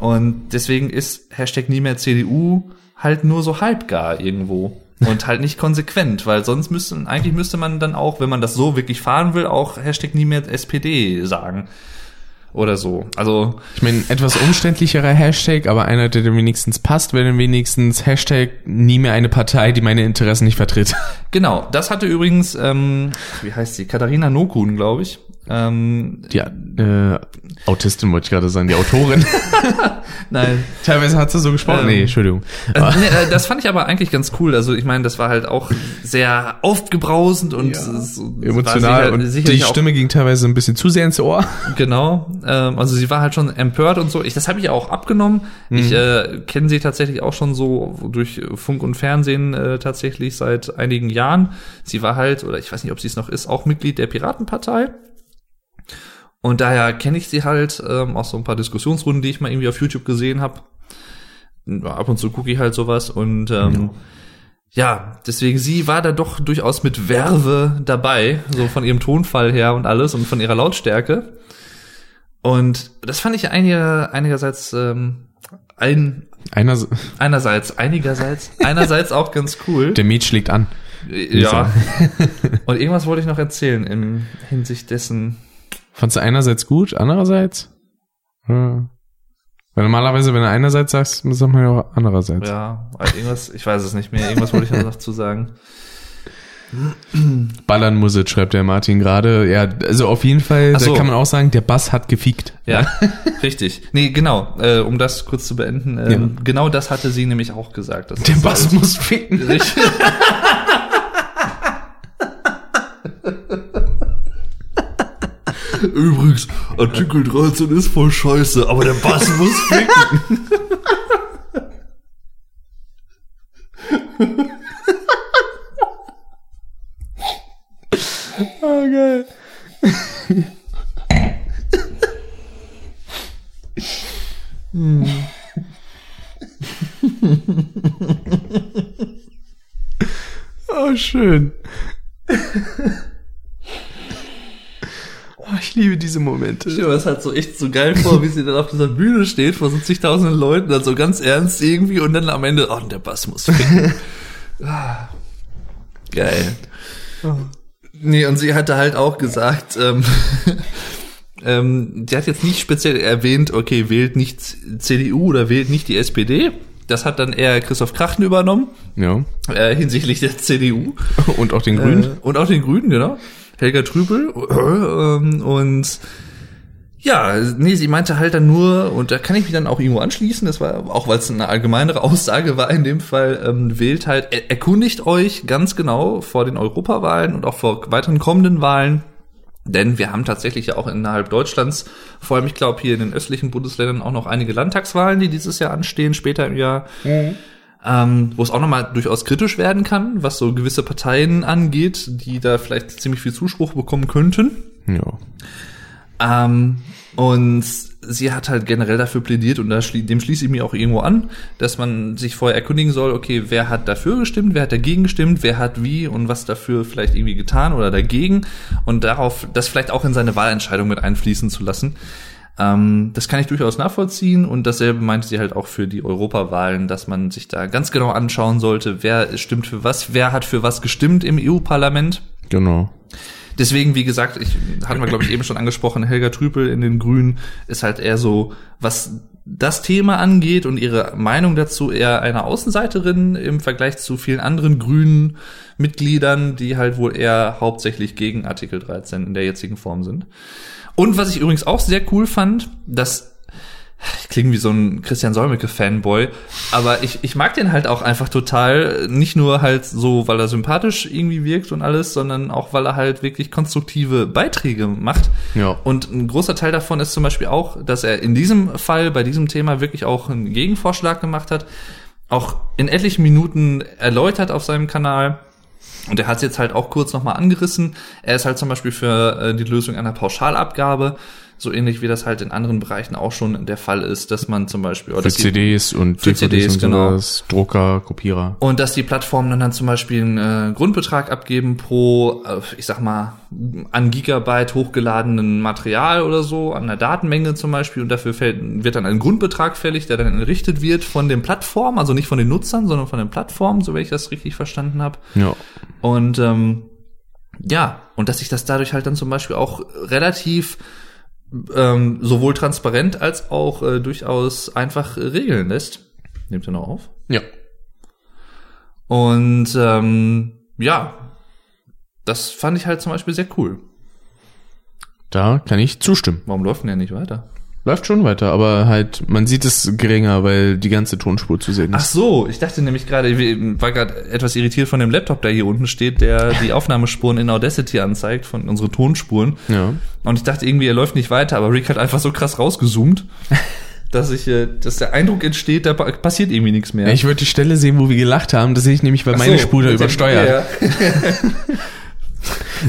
Und deswegen ist Hashtag nie mehr CDU halt nur so halbgar irgendwo. Und halt nicht konsequent, weil sonst müsste, eigentlich müsste man dann auch, wenn man das so wirklich fahren will, auch Hashtag nie mehr SPD sagen. Oder so. Also, Ich meine, etwas umständlicherer Hashtag, aber einer, der dem wenigstens passt, wäre dann wenigstens Hashtag nie mehr eine Partei, die meine Interessen nicht vertritt. [laughs] genau, das hatte übrigens, ähm, wie heißt sie? Katharina Nokun, glaube ich. Ähm, Die äh, Autistin wollte ich gerade sagen, die Autorin. [laughs] nein, Teilweise hat sie so gesprochen. Ähm, nee, Entschuldigung. Äh, nee, äh, das fand ich aber eigentlich ganz cool. Also ich meine, das war halt auch sehr aufgebrausend und Ja. war Emotional sicher- und sicherlich die auch- Stimme ging teilweise ein bisschen zu sehr ins Ohr. Genau. Ähm, also sie war halt schon empört und so. Ich, das habe ich auch abgenommen. Ich äh, kenne sie tatsächlich auch schon so durch Funk und Fernsehen äh, tatsächlich seit einigen Jahren. Sie war halt, oder ich weiß nicht, ob sie es noch ist, auch Mitglied der Piratenpartei. Und daher kenne ich sie halt ähm, aus so ein paar Diskussionsrunden, die ich mal irgendwie auf YouTube gesehen habe. Ab und zu gucke ich halt sowas und ähm, ja, deswegen sie war da doch durchaus mit Werbe dabei, so von ihrem Tonfall her und alles und von ihrer Lautstärke. Und das fand ich einiger, einigerseits ähm, ein, Einer, einerseits, einigerseits, [laughs] einerseits auch ganz cool. der Miet schlägt an. ja. Und irgendwas wollte ich noch erzählen in Hinsicht dessen. Fandst du einerseits gut, andererseits? Ja. Weil normalerweise, wenn du einerseits sagst, sagt man ja auch andererseits. Ja, also irgendwas, ich weiß es nicht mehr. Irgendwas wollte ich noch dazu sagen. Ballern muss es, schreibt der Martin gerade. Ja, also auf jeden Fall, so. da kann man auch sagen, der Bass hat gefiekt. Ja, [laughs] richtig. Nee, genau. Äh, um das kurz zu beenden, ähm, Ja. genau das hatte sie nämlich auch gesagt. dass Der das Bass muss ficken. Richtig. [laughs] [laughs] Übrigens, Artikel 13 ist voll scheiße, aber der Bass muss ficken. Oh, geil. oh, [laughs] schön. [laughs] Oh, ich liebe diese Momente. Ich stelle mir das halt so echt so geil vor, wie sie dann auf dieser Bühne steht, vor so zigtausenden Leuten, dann so ganz ernst irgendwie und dann am Ende, oh, der Bass muss ficken. [laughs] Ah, geil. Nee, und sie hatte halt auch gesagt, ähm, [laughs] ähm, die hat jetzt nicht speziell erwähnt, okay, wählt nicht CDU oder wählt nicht die SPD. Das hat dann eher Christoph Krachten übernommen, Ja. äh, hinsichtlich der CDU. [laughs] Und auch den Grünen. Äh, und auch den Grünen, genau. Helga Trübel. [clears throat] Ähm, und Ja, nee, sie meinte halt dann nur, und da kann ich mich dann auch irgendwo anschließen, das war auch, weil es eine allgemeinere Aussage war in dem Fall, ähm, wählt halt, er, erkundigt euch ganz genau vor den Europawahlen und auch vor weiteren kommenden Wahlen, denn wir haben tatsächlich ja auch innerhalb Deutschlands, vor allem ich glaube hier in den östlichen Bundesländern auch noch einige Landtagswahlen, die dieses Jahr anstehen, später im Jahr. Mhm. Ähm, wo es auch nochmal durchaus kritisch werden kann, was so gewisse Parteien angeht, die da vielleicht ziemlich viel Zuspruch bekommen könnten. Ja. Ähm, und sie hat halt generell dafür plädiert und da schlie dem schließe ich mich auch irgendwo an, dass man sich vorher erkundigen soll, okay, wer hat dafür gestimmt, wer hat dagegen gestimmt, wer hat wie und was dafür vielleicht irgendwie getan oder dagegen und darauf das vielleicht auch in seine Wahlentscheidung mit einfließen zu lassen. Ähm, das kann ich durchaus nachvollziehen und dasselbe meinte sie halt auch für die Europawahlen, dass man sich da ganz genau anschauen sollte, wer stimmt für was, wer hat für was gestimmt im EU-Parlament. Genau. Deswegen, wie gesagt, ich hatten wir, glaube ich, eben schon angesprochen, Helga Trüpel in den Grünen ist halt eher so, was das Thema angeht und ihre Meinung dazu eher eine Außenseiterin im Vergleich zu vielen anderen grünen Mitgliedern, die halt wohl eher hauptsächlich gegen Artikel 13 in der jetzigen Form sind. Und was ich übrigens auch sehr cool fand, dass ich klinge wie so ein Christian Solmecke-Fanboy, aber ich, ich mag den halt auch einfach total, nicht nur halt so, weil er sympathisch irgendwie wirkt und alles, sondern auch, weil er halt wirklich konstruktive Beiträge macht. Ja. Und ein großer Teil davon ist zum Beispiel auch, dass er in diesem Fall, bei diesem Thema wirklich auch einen Gegenvorschlag gemacht hat, auch in etlichen Minuten erläutert auf seinem Kanal. Und er hat es jetzt halt auch kurz nochmal angerissen. Er ist halt zum Beispiel für äh, die Lösung einer Pauschalabgabe so ähnlich wie das halt in anderen Bereichen auch schon der Fall ist, dass man zum Beispiel für CDs und für CDs, und genau. sowas, Drucker, Kopierer und dass die Plattformen dann, dann zum Beispiel einen äh, Grundbetrag abgeben pro, äh, ich sag mal an Gigabyte hochgeladenen Material oder so, an der Datenmenge zum Beispiel und dafür fällt, wird dann ein Grundbetrag fällig, der dann errichtet wird von den Plattformen, also nicht von den Nutzern, sondern von den Plattformen, so wie ich das richtig verstanden habe. Ja. Und ähm, ja, und dass sich das dadurch halt dann zum Beispiel auch relativ ähm, sowohl transparent als auch äh, durchaus einfach regeln lässt. Nehmt ihr noch auf? Ja. Und ähm, ja, das fand ich halt zum Beispiel sehr cool. Da kann ich zustimmen. Warum läuft denn ja nicht weiter? Läuft schon weiter, aber halt, man sieht es geringer, weil die ganze Tonspur zu sehen ist. Ach so, ich dachte nämlich gerade, ich war gerade etwas irritiert von dem Laptop, der hier unten steht, der [laughs] die Aufnahmespuren in Audacity anzeigt, von unsere Tonspuren. Ja. Und ich dachte irgendwie, er läuft nicht weiter, aber Rick hat einfach so krass rausgezoomt, [laughs] dass ich, äh, dass der Eindruck entsteht, da passiert irgendwie nichts mehr. Ich würde die Stelle sehen, wo wir gelacht haben, das sehe ich nämlich, weil Ach meine so, Spur da übersteuert. Ja. [laughs]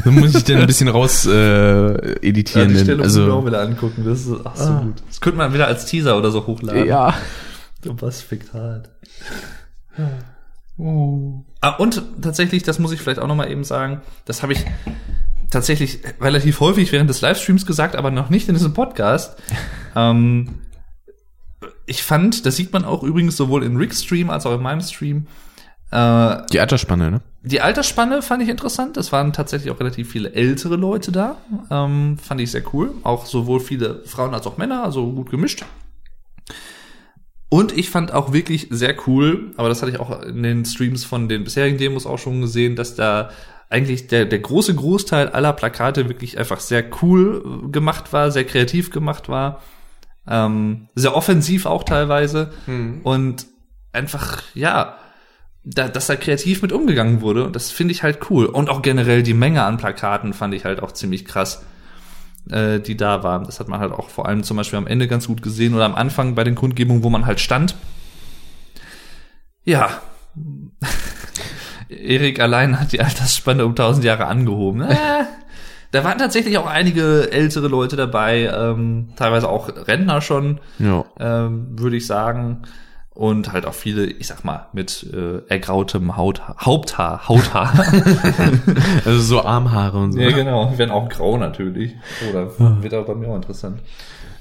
so muss ich dann ein bisschen raus äh, editieren. Ja, die Stelle also, muss ich wieder angucken. Das ist ach so ah. gut. Das könnte man wieder als Teaser oder so hochladen. Ja. Du was fickt hart. Oh. Ah, und tatsächlich, das muss ich vielleicht auch nochmal eben sagen, das habe ich tatsächlich relativ häufig während des Livestreams gesagt, aber noch nicht in diesem Podcast. [laughs] ähm, ich fand, das sieht man auch übrigens sowohl in Rick's Stream als auch in meinem Stream, äh, die Altersspanne, ne? Die Altersspanne fand ich interessant. Es waren tatsächlich auch relativ viele ältere Leute da. Ähm, fand ich sehr cool. Auch sowohl viele Frauen als auch Männer, also gut gemischt. Und ich fand auch wirklich sehr cool, aber das hatte ich auch in den Streams von den bisherigen Demos auch schon gesehen, dass da eigentlich der, der große Großteil aller Plakate wirklich einfach sehr cool gemacht war, sehr kreativ gemacht war, ähm, sehr offensiv auch teilweise hm. und einfach, ja, da, dass da kreativ mit umgegangen wurde. Und das finde ich halt cool. Und auch generell die Menge an Plakaten fand ich halt auch ziemlich krass, äh, die da waren. Das hat man halt auch vor allem zum Beispiel am Ende ganz gut gesehen oder am Anfang bei den Kundgebungen, wo man halt stand. Ja. [laughs] Erik allein hat die Altersspanne um 1000 Jahre angehoben. [laughs] Äh, da waren tatsächlich auch einige ältere Leute dabei, ähm, teilweise auch Rentner schon, ja. ähm, würde ich sagen und halt auch viele, ich sag mal, mit äh, ergrautem Haut, Haupthaar, Hauthaar. [laughs] also so Armhaare und so. Ja, genau. Die werden auch grau natürlich. Oder oh, wird aber bei mir auch interessant.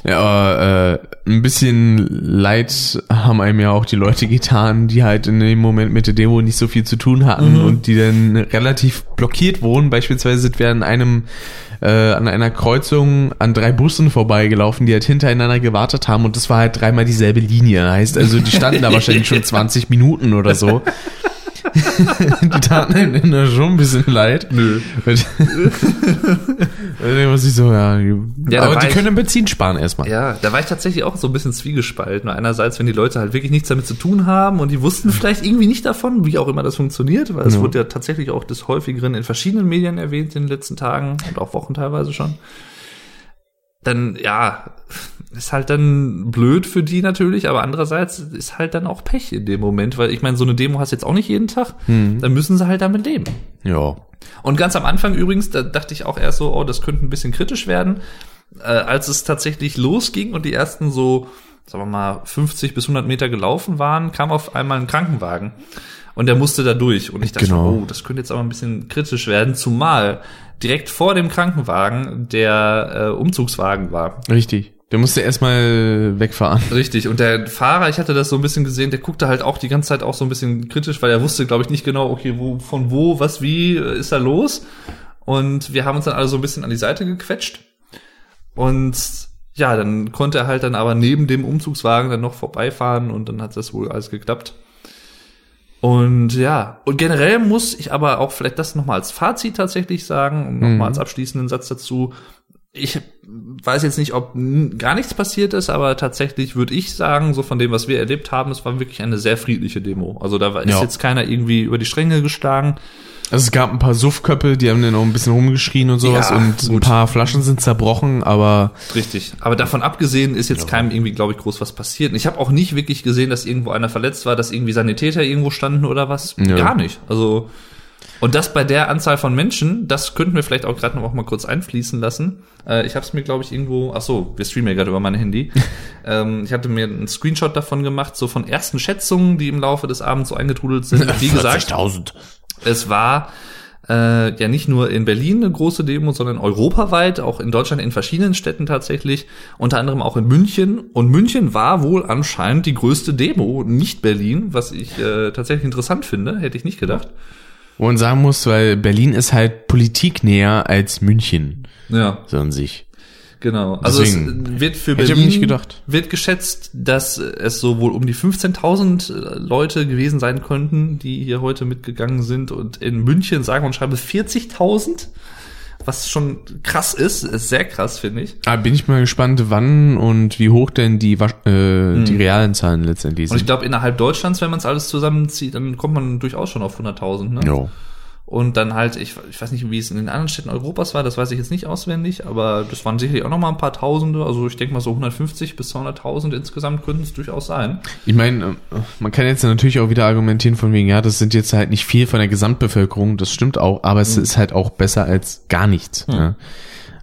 Ja, aber äh, ein bisschen Leid haben einem ja auch die Leute getan, die halt in dem Moment mit der Demo nicht so viel zu tun hatten mhm. und die dann relativ blockiert wurden. Beispielsweise sind wir an einem äh, an einer Kreuzung an drei Bussen vorbeigelaufen, die halt hintereinander gewartet haben und das war halt dreimal dieselbe Linie. Heißt also, die standen da [laughs] wahrscheinlich schon 20 Minuten oder so. [laughs] die taten einem da schon ein bisschen leid. Nö. [laughs] Muss ich so, ja, Ja, aber die ich- können Benzin sparen erstmal. Ja, da war ich tatsächlich auch so ein bisschen zwiegespalten. Einerseits, wenn die Leute halt wirklich nichts damit zu tun haben und die wussten vielleicht irgendwie nicht davon, wie auch immer das funktioniert, weil es Ja. wurde ja tatsächlich auch des häufigeren in verschiedenen Medien erwähnt in den letzten Tagen und auch Wochen teilweise schon. Dann, ja, ist halt dann blöd für die natürlich, aber andererseits ist halt dann auch Pech in dem Moment, weil ich meine, so eine Demo hast du jetzt auch nicht jeden Tag, dann müssen sie halt damit leben. Ja. Und ganz am Anfang übrigens, da dachte ich auch erst so, oh, das könnte ein bisschen kritisch werden. Äh, als es tatsächlich losging und die ersten so, sagen wir mal, 50 bis 100 Meter gelaufen waren, kam auf einmal ein Krankenwagen. Und der musste da durch. Und ich dachte, Genau. oh, das könnte jetzt aber ein bisschen kritisch werden, zumal direkt vor dem Krankenwagen der äh, Umzugswagen war. Richtig. Der musste erstmal wegfahren. Richtig. Und der Fahrer, ich hatte das so ein bisschen gesehen, der guckte halt auch die ganze Zeit auch so ein bisschen kritisch, weil er wusste, glaube ich, nicht genau, okay, wo, von wo, was, wie äh, ist da los? Und wir haben uns dann alle so ein bisschen an die Seite gequetscht. Und ja, dann konnte er halt dann aber neben dem Umzugswagen dann noch vorbeifahren und dann hat das wohl alles geklappt. Und ja, und generell muss ich aber auch vielleicht das nochmal als Fazit tatsächlich sagen und nochmal als abschließenden Satz dazu. Ich weiß jetzt nicht, ob gar nichts passiert ist, aber tatsächlich würde ich sagen, so von dem, was wir erlebt haben, es war wirklich eine sehr friedliche Demo. Also da war, ist Ja. jetzt keiner irgendwie über die Stränge geschlagen. Also es gab ein paar Suffköppe, die haben dann auch ein bisschen rumgeschrien und sowas Ja, und ein gut. paar Flaschen sind zerbrochen, aber Richtig. Aber davon abgesehen ist jetzt keinem irgendwie, glaube ich, groß was passiert. Und ich habe auch nicht wirklich gesehen, dass irgendwo einer verletzt war, dass irgendwie Sanitäter irgendwo standen oder was. Ja. Gar nicht. Also und das bei der Anzahl von Menschen, das könnten wir vielleicht auch gerade noch mal kurz einfließen lassen. Äh, ich habe es mir, glaube ich, irgendwo. Ach so, wir streamen ja gerade über mein Handy. [laughs] ähm, ich hatte mir einen Screenshot davon gemacht, so von ersten Schätzungen, die im Laufe des Abends so eingetrudelt sind. Wie gesagt, 40.000. es war äh, ja nicht nur in Berlin eine große Demo, sondern europaweit, auch in Deutschland in verschiedenen Städten tatsächlich, unter anderem auch in München. Und München war wohl anscheinend die größte Demo, nicht Berlin, was ich äh, tatsächlich interessant finde, hätte ich nicht gedacht. Wo man sagen muss, weil Berlin ist halt politiknäher als München, Ja, so an sich. genau. Also Deswegen es wird für Berlin nicht gedacht. wird geschätzt, dass es so wohl um die 15.000 Leute gewesen sein könnten, die hier heute mitgegangen sind. Und in München sagen und schreiben 40.000, was schon krass ist, ist sehr krass, finde ich. Aber bin ich mal gespannt, wann und wie hoch denn die, äh, die realen Zahlen letztendlich Und ich sind. glaube, innerhalb Deutschlands, wenn man es alles zusammenzieht, dann kommt man durchaus schon auf 100.000. Ne? Jo. Und dann halt, ich, ich weiß nicht, wie es in den anderen Städten Europas war, das weiß ich jetzt nicht auswendig, aber das waren sicherlich auch noch mal ein paar Tausende. Also ich denke mal so 150 bis 200.000 insgesamt könnten es durchaus sein. Ich meine, äh, man kann jetzt natürlich auch wieder argumentieren von wegen, ja, das sind jetzt halt nicht viel von der Gesamtbevölkerung, das stimmt auch, aber es ist halt auch besser als gar nichts. Ja.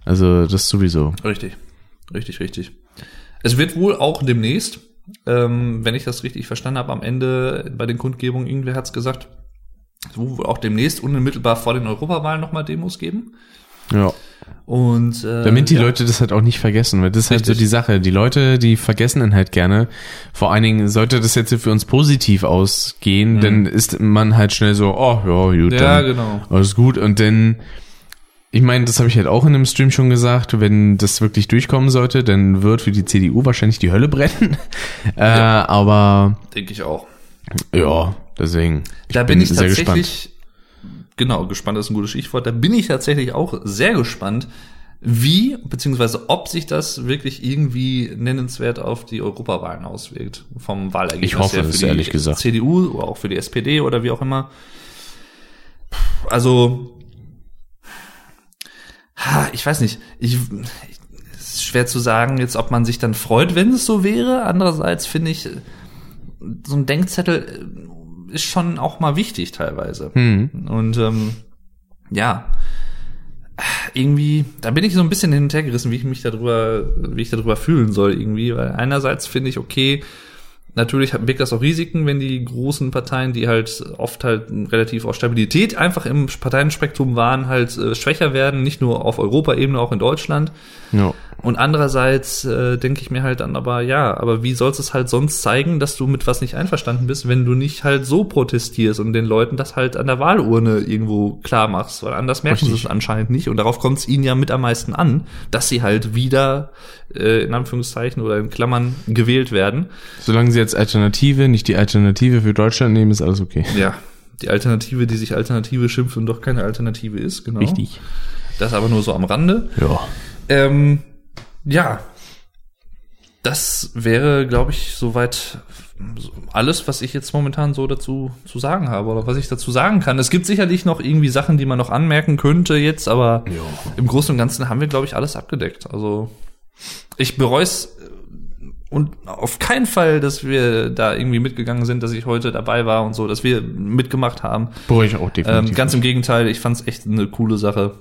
Also das sowieso. Richtig, richtig, richtig. Es wird wohl auch demnächst, ähm, wenn ich das richtig verstanden habe, am Ende bei den Kundgebungen, irgendwer hat's gesagt, es wird wohl auch demnächst unmittelbar vor den Europawahlen nochmal Demos geben. Ja. Und äh, Damit die ja. Leute das halt auch nicht vergessen, weil das ist halt so Richtig. die Sache. Die Leute, die vergessen dann halt gerne. Vor allen Dingen sollte das jetzt für uns positiv ausgehen, dann ist man halt schnell so, oh ja, gut, Ja, genau. alles gut. Und dann, ich meine, das habe ich halt auch in einem Stream schon gesagt, wenn das wirklich durchkommen sollte, dann wird für die CDU wahrscheinlich die Hölle brennen. [laughs] äh, aber Denke ich auch. Ja, deswegen. Da bin, ich sehr tatsächlich, genau, gespannt ist ein gutes Stichwort, da bin ich tatsächlich auch sehr gespannt, wie, beziehungsweise ob sich das wirklich irgendwie nennenswert auf die Europawahlen auswirkt, vom Wahlergebnis Ich hoffe her für es, die ehrlich gesagt. CDU oder auch für die SPD oder wie auch immer. Also, ich weiß nicht, ich, es ist schwer zu sagen jetzt, ob man sich dann freut, wenn es so wäre. Andererseits finde ich, so ein Denkzettel äh, ist schon auch mal wichtig teilweise. Hm. Und ähm, ja, irgendwie, da bin ich so ein bisschen hin und her gerissen, wie ich mich darüber, wie ich darüber fühlen soll irgendwie, weil einerseits finde ich okay, natürlich birgt das auch Risiken, wenn die großen Parteien, die halt oft halt relativ auf Stabilität einfach im Parteienspektrum waren, halt äh, schwächer werden, nicht nur auf Europaebene, auch in Deutschland. Ja. Und andererseits äh, denke ich mir halt dann aber, ja, aber wie sollst es halt sonst zeigen, dass du mit was nicht einverstanden bist, wenn du nicht halt so protestierst und den Leuten das halt an der Wahlurne irgendwo klar machst, weil anders merken sie es anscheinend nicht. Und darauf kommt es ihnen ja mit am meisten an, dass sie halt wieder äh, in Anführungszeichen oder in Klammern gewählt werden. Solange sie als Alternative nicht die Alternative für Deutschland nehmen, ist alles okay. Ja, Die Alternative, die sich Alternative schimpft und doch keine Alternative ist, genau. Richtig. Das aber nur so am Rande. Ja. Ähm, ja, das wäre, glaube ich, soweit so alles, was ich jetzt momentan so dazu zu sagen habe oder was ich dazu sagen kann. Es gibt sicherlich noch irgendwie Sachen, die man noch anmerken könnte jetzt, aber Ja. im Großen und Ganzen haben wir, glaube ich, alles abgedeckt. Also ich bereue es und auf keinen Fall, dass wir da irgendwie mitgegangen sind, dass ich heute dabei war und so, dass wir mitgemacht haben. Bereue ich auch definitiv. Ähm, ganz im Gegenteil, ich fand es echt eine coole Sache.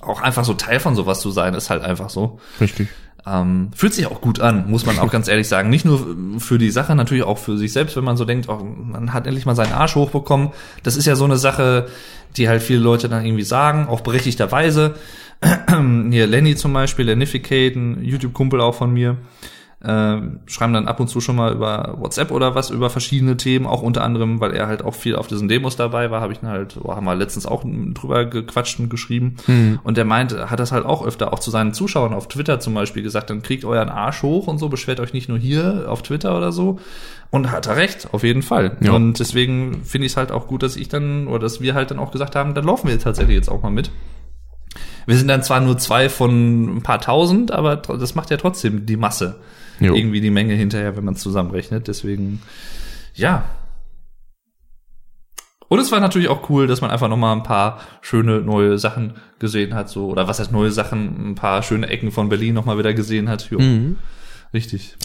Auch einfach so Teil von sowas zu sein, ist halt einfach so. Richtig. Ähm, fühlt sich auch gut an, muss man auch [laughs] ganz ehrlich sagen. Nicht nur für die Sache, natürlich auch für sich selbst, wenn man so denkt, oh, man hat endlich mal seinen Arsch hochbekommen. Das ist ja so eine Sache, die halt viele Leute dann irgendwie sagen, auch berechtigterweise. [clears throat] Hier Lenny zum Beispiel, Lenificate, ein YouTube-Kumpel auch von mir, äh, schreiben dann ab und zu schon mal über WhatsApp oder was über verschiedene Themen, auch unter anderem, weil er halt auch viel auf diesen Demos dabei war, habe ich ihn halt, oh, haben wir letztens auch drüber gequatscht und geschrieben. Und der meint, hat das halt auch öfter auch zu seinen Zuschauern auf Twitter zum Beispiel gesagt, dann kriegt euren Arsch hoch und so, beschwert euch nicht nur hier auf Twitter oder so. Und hat er recht, auf jeden Fall. Ja. Und deswegen finde ich es halt auch gut, dass ich dann, oder dass wir halt dann auch gesagt haben, dann laufen wir tatsächlich jetzt auch mal mit. Wir sind dann zwar nur zwei von ein paar tausend, aber das macht ja trotzdem die Masse. Jo. Irgendwie die Menge hinterher, wenn man es zusammenrechnet. Deswegen, ja. Und es war natürlich auch cool, dass man einfach nochmal ein paar schöne neue Sachen gesehen hat, so, oder was heißt neue Sachen, ein paar schöne Ecken von Berlin nochmal wieder gesehen hat. Jo. Mhm. Richtig.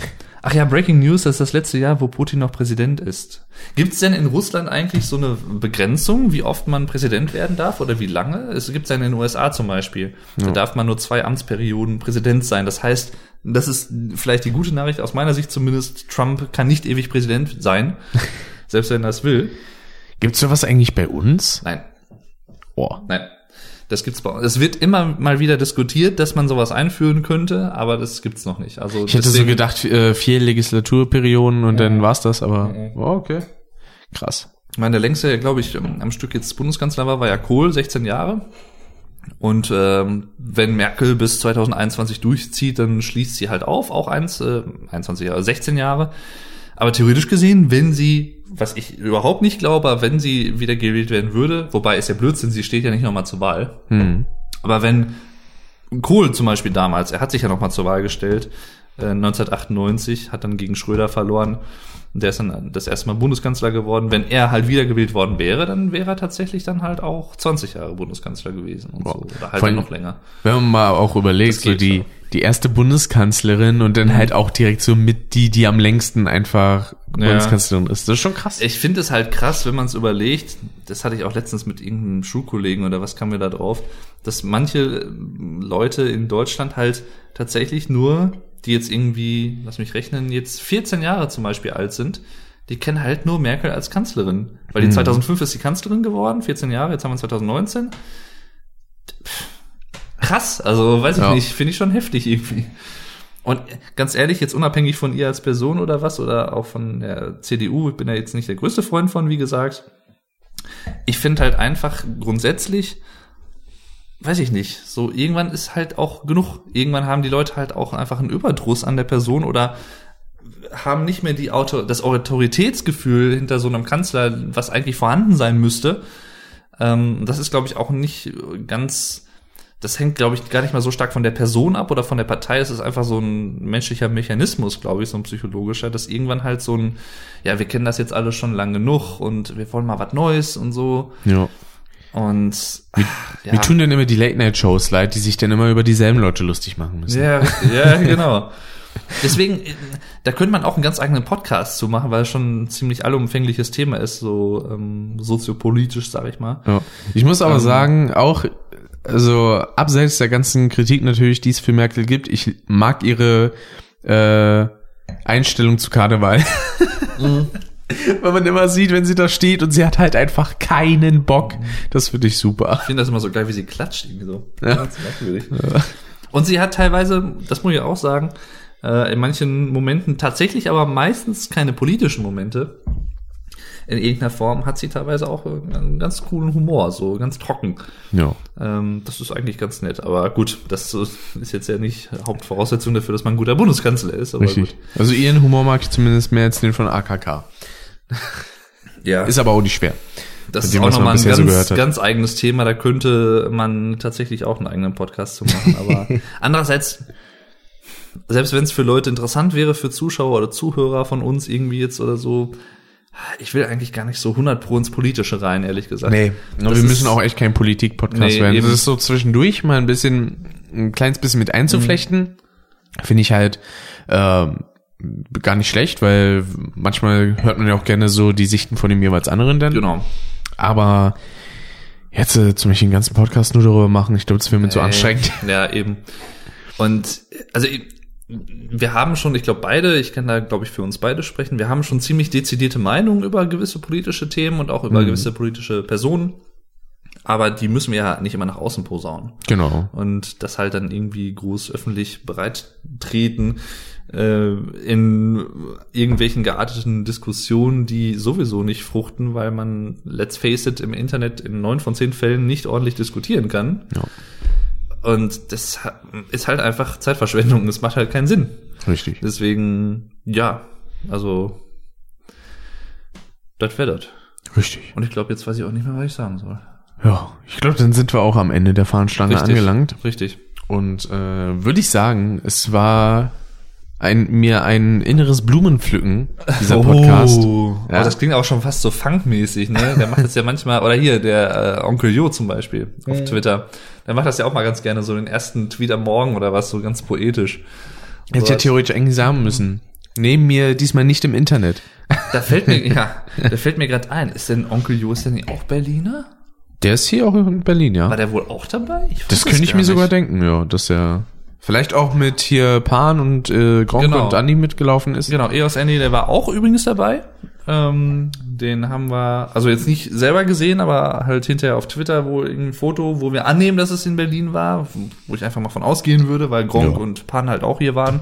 Ach ja, Breaking News, das ist das letzte Jahr, wo Putin noch Präsident ist. Gibt es denn in Russland eigentlich so eine Begrenzung, wie oft man Präsident werden darf oder wie lange? Es gibt ja in den USA zum Beispiel. Da darf man nur zwei Amtsperioden Präsident sein. Das heißt, das ist vielleicht die gute Nachricht aus meiner Sicht zumindest, Trump kann nicht ewig Präsident sein, [laughs] selbst wenn er es will. Gibt's sowas eigentlich bei uns? Nein, Oh. nein. Das gibt's bei uns. Es wird immer mal wieder diskutiert, dass man sowas einführen könnte, aber das gibt's noch nicht. Also Ich hätte so gedacht, äh, vier Legislaturperioden und dann war's das, aber oh, okay. Krass. Ich meine, der längste, glaube ich, am Stück jetzt Bundeskanzler war, war ja Kohl, 16 Jahre. Und ähm, wenn Merkel bis 2021 durchzieht, dann schließt sie halt auf, auch eins, äh, 21 Jahre, 16 Jahre. Aber theoretisch gesehen, wenn sie, was ich überhaupt nicht glaube, wenn sie wieder gewählt werden würde, wobei ist ja Blödsinn, sie steht ja nicht nochmal zur Wahl. Hm. Aber wenn Kohl zum Beispiel damals, er hat sich ja nochmal zur Wahl gestellt, äh, 1998, hat dann gegen Schröder verloren. Und Der ist dann das erste Mal Bundeskanzler geworden. Wenn er halt wiedergewählt worden wäre, dann wäre er tatsächlich dann halt auch 20 Jahre Bundeskanzler gewesen und so. Oder halt allem- noch länger. Wenn man mal auch überlegt, so die, so. die erste Bundeskanzlerin und dann halt auch direkt so mit die, die am längsten einfach Ja. Bundeskanzlerin ist. Das ist schon krass. Ich finde es halt krass, wenn man es überlegt, das hatte ich auch letztens mit irgendeinem Schulkollegen oder was kam mir da drauf, dass manche Leute in Deutschland halt tatsächlich nur, die jetzt irgendwie, lass mich rechnen, jetzt 14 Jahre zum Beispiel alt sind, die kennen halt nur Merkel als Kanzlerin. Weil die 2005 ist die Kanzlerin geworden, 14 Jahre, jetzt haben wir 2019. Pff, Krass, also weiß ich Ja. nicht, finde ich schon heftig irgendwie. Und ganz ehrlich, jetzt unabhängig von ihr als Person oder was, oder auch von der CDU, ich bin ja jetzt nicht der größte Freund von, wie gesagt. Ich finde halt einfach grundsätzlich, weiß ich nicht, so irgendwann ist halt auch genug. Irgendwann haben die Leute halt auch einfach einen Überdruss an der Person oder haben nicht mehr die Auto, das Autoritätsgefühl hinter so einem Kanzler, was eigentlich vorhanden sein müsste. Ähm, das ist, glaube ich, auch nicht ganz, das hängt, glaube ich, gar nicht mal so stark von der Person ab oder von der Partei. Es ist einfach so ein menschlicher Mechanismus, glaube ich, so ein psychologischer, dass irgendwann halt so ein, ja, wir kennen das jetzt alle schon lang genug und wir wollen mal was Neues und so. Ja. Und ja, Mir tun dann immer die Late-Night-Shows leid, die sich dann immer über dieselben Leute lustig machen müssen. Ja, ja, [laughs] genau. Deswegen, äh, da könnte man auch einen ganz eigenen Podcast zu machen, weil es schon ein ziemlich allumfängliches Thema ist, so ähm, soziopolitisch, sag ich mal. Ja. Ich muss aber Ähm, sagen, auch, also abseits der ganzen Kritik natürlich, die es für Merkel gibt, ich mag ihre äh, Einstellung zu Karneval. Mhm. [laughs] [laughs] Weil man immer sieht, wenn sie da steht und sie hat halt einfach keinen Bock. Das finde ich super. Ich finde das immer so geil, wie sie klatscht, irgendwie so. Ganz merkwürdig. Und sie hat teilweise, das muss ich auch sagen, äh, in manchen Momenten tatsächlich, aber meistens keine politischen Momente. In irgendeiner Form hat sie teilweise auch einen ganz coolen Humor, so ganz trocken. Ja. Ähm, das ist eigentlich ganz nett. Aber gut, das ist jetzt ja nicht Hauptvoraussetzung dafür, dass man ein guter Bundeskanzler ist. Richtig. gut. Also ihren Humor mag ich zumindest mehr als den von AKK. Ja. Ist aber auch nicht schwer. Das ist auch nochmal ein bisher so ganz, ganz eigenes Thema. Da könnte man tatsächlich auch einen eigenen Podcast zu machen. Aber [laughs] andererseits, selbst wenn es für Leute interessant wäre, für Zuschauer oder Zuhörer von uns irgendwie jetzt oder so, ich will eigentlich gar nicht so 100 pro ins Politische rein, ehrlich gesagt. Nee, Das wir müssen auch echt kein Politik-Podcast Nee, werden. eben. Das ist so zwischendurch mal ein bisschen, ein kleines bisschen mit einzuflechten. Finde ich halt ähm, gar nicht schlecht, weil manchmal hört man ja auch gerne so die Sichten von dem jeweils anderen dann. Genau. Aber jetzt äh, zum Beispiel den ganzen Podcast nur darüber machen, ich glaube, das wäre mir zu Äh, anstrengend. [laughs] Ja, eben. Und also wir haben schon, ich glaube beide, ich kann da glaube ich für uns beide sprechen, wir haben schon ziemlich dezidierte Meinungen über gewisse politische Themen und auch über Mhm. gewisse politische Personen. Aber die müssen wir ja nicht immer nach außen posaunen. Genau. Und das halt dann irgendwie groß öffentlich bereittreten äh, in irgendwelchen gearteten Diskussionen, die sowieso nicht fruchten, weil man, let's face it, im Internet in neun von zehn Fällen nicht ordentlich diskutieren kann. Ja. Und das ist halt einfach Zeitverschwendung. Das macht halt keinen Sinn. Richtig. Deswegen, ja, also, das wäre das. Richtig. Und ich glaube, jetzt weiß ich auch nicht mehr, was ich sagen soll. Ja, ich glaube, dann sind wir auch am Ende der Fahnenstange angelangt. Richtig. Und äh, würde ich sagen, es war ein, mir ein inneres Blumenpflücken, dieser Podcast. Oh, Ja. oh, das klingt auch schon fast so funkmäßig, ne? Der macht das ja manchmal, oder hier, der äh, Onkel Jo zum Beispiel auf Twitter, der macht das ja auch mal ganz gerne, so den ersten Tweet am Morgen oder was, so ganz poetisch. Hätte ich ja theoretisch eigentlich sagen müssen. Neben mir diesmal nicht im Internet. Da fällt mir, [laughs] ja, da fällt mir gerade ein, ist denn Onkel Jo, ist nicht auch Berliner? Der ist hier auch in Berlin, ja. War der wohl auch dabei? Ich Das könnte ich mir sogar nicht. denken, ja, dass er vielleicht auch mit hier Pan und äh, Gronk Genau. und Andi mitgelaufen ist. Genau, EOS Andy, der war auch übrigens dabei. Ähm, den haben wir, also jetzt nicht selber gesehen, aber halt hinterher auf Twitter wo ein Foto, wo wir annehmen, dass es in Berlin war, wo ich einfach mal von ausgehen würde, weil Gronk Ja. und Pan halt auch hier waren.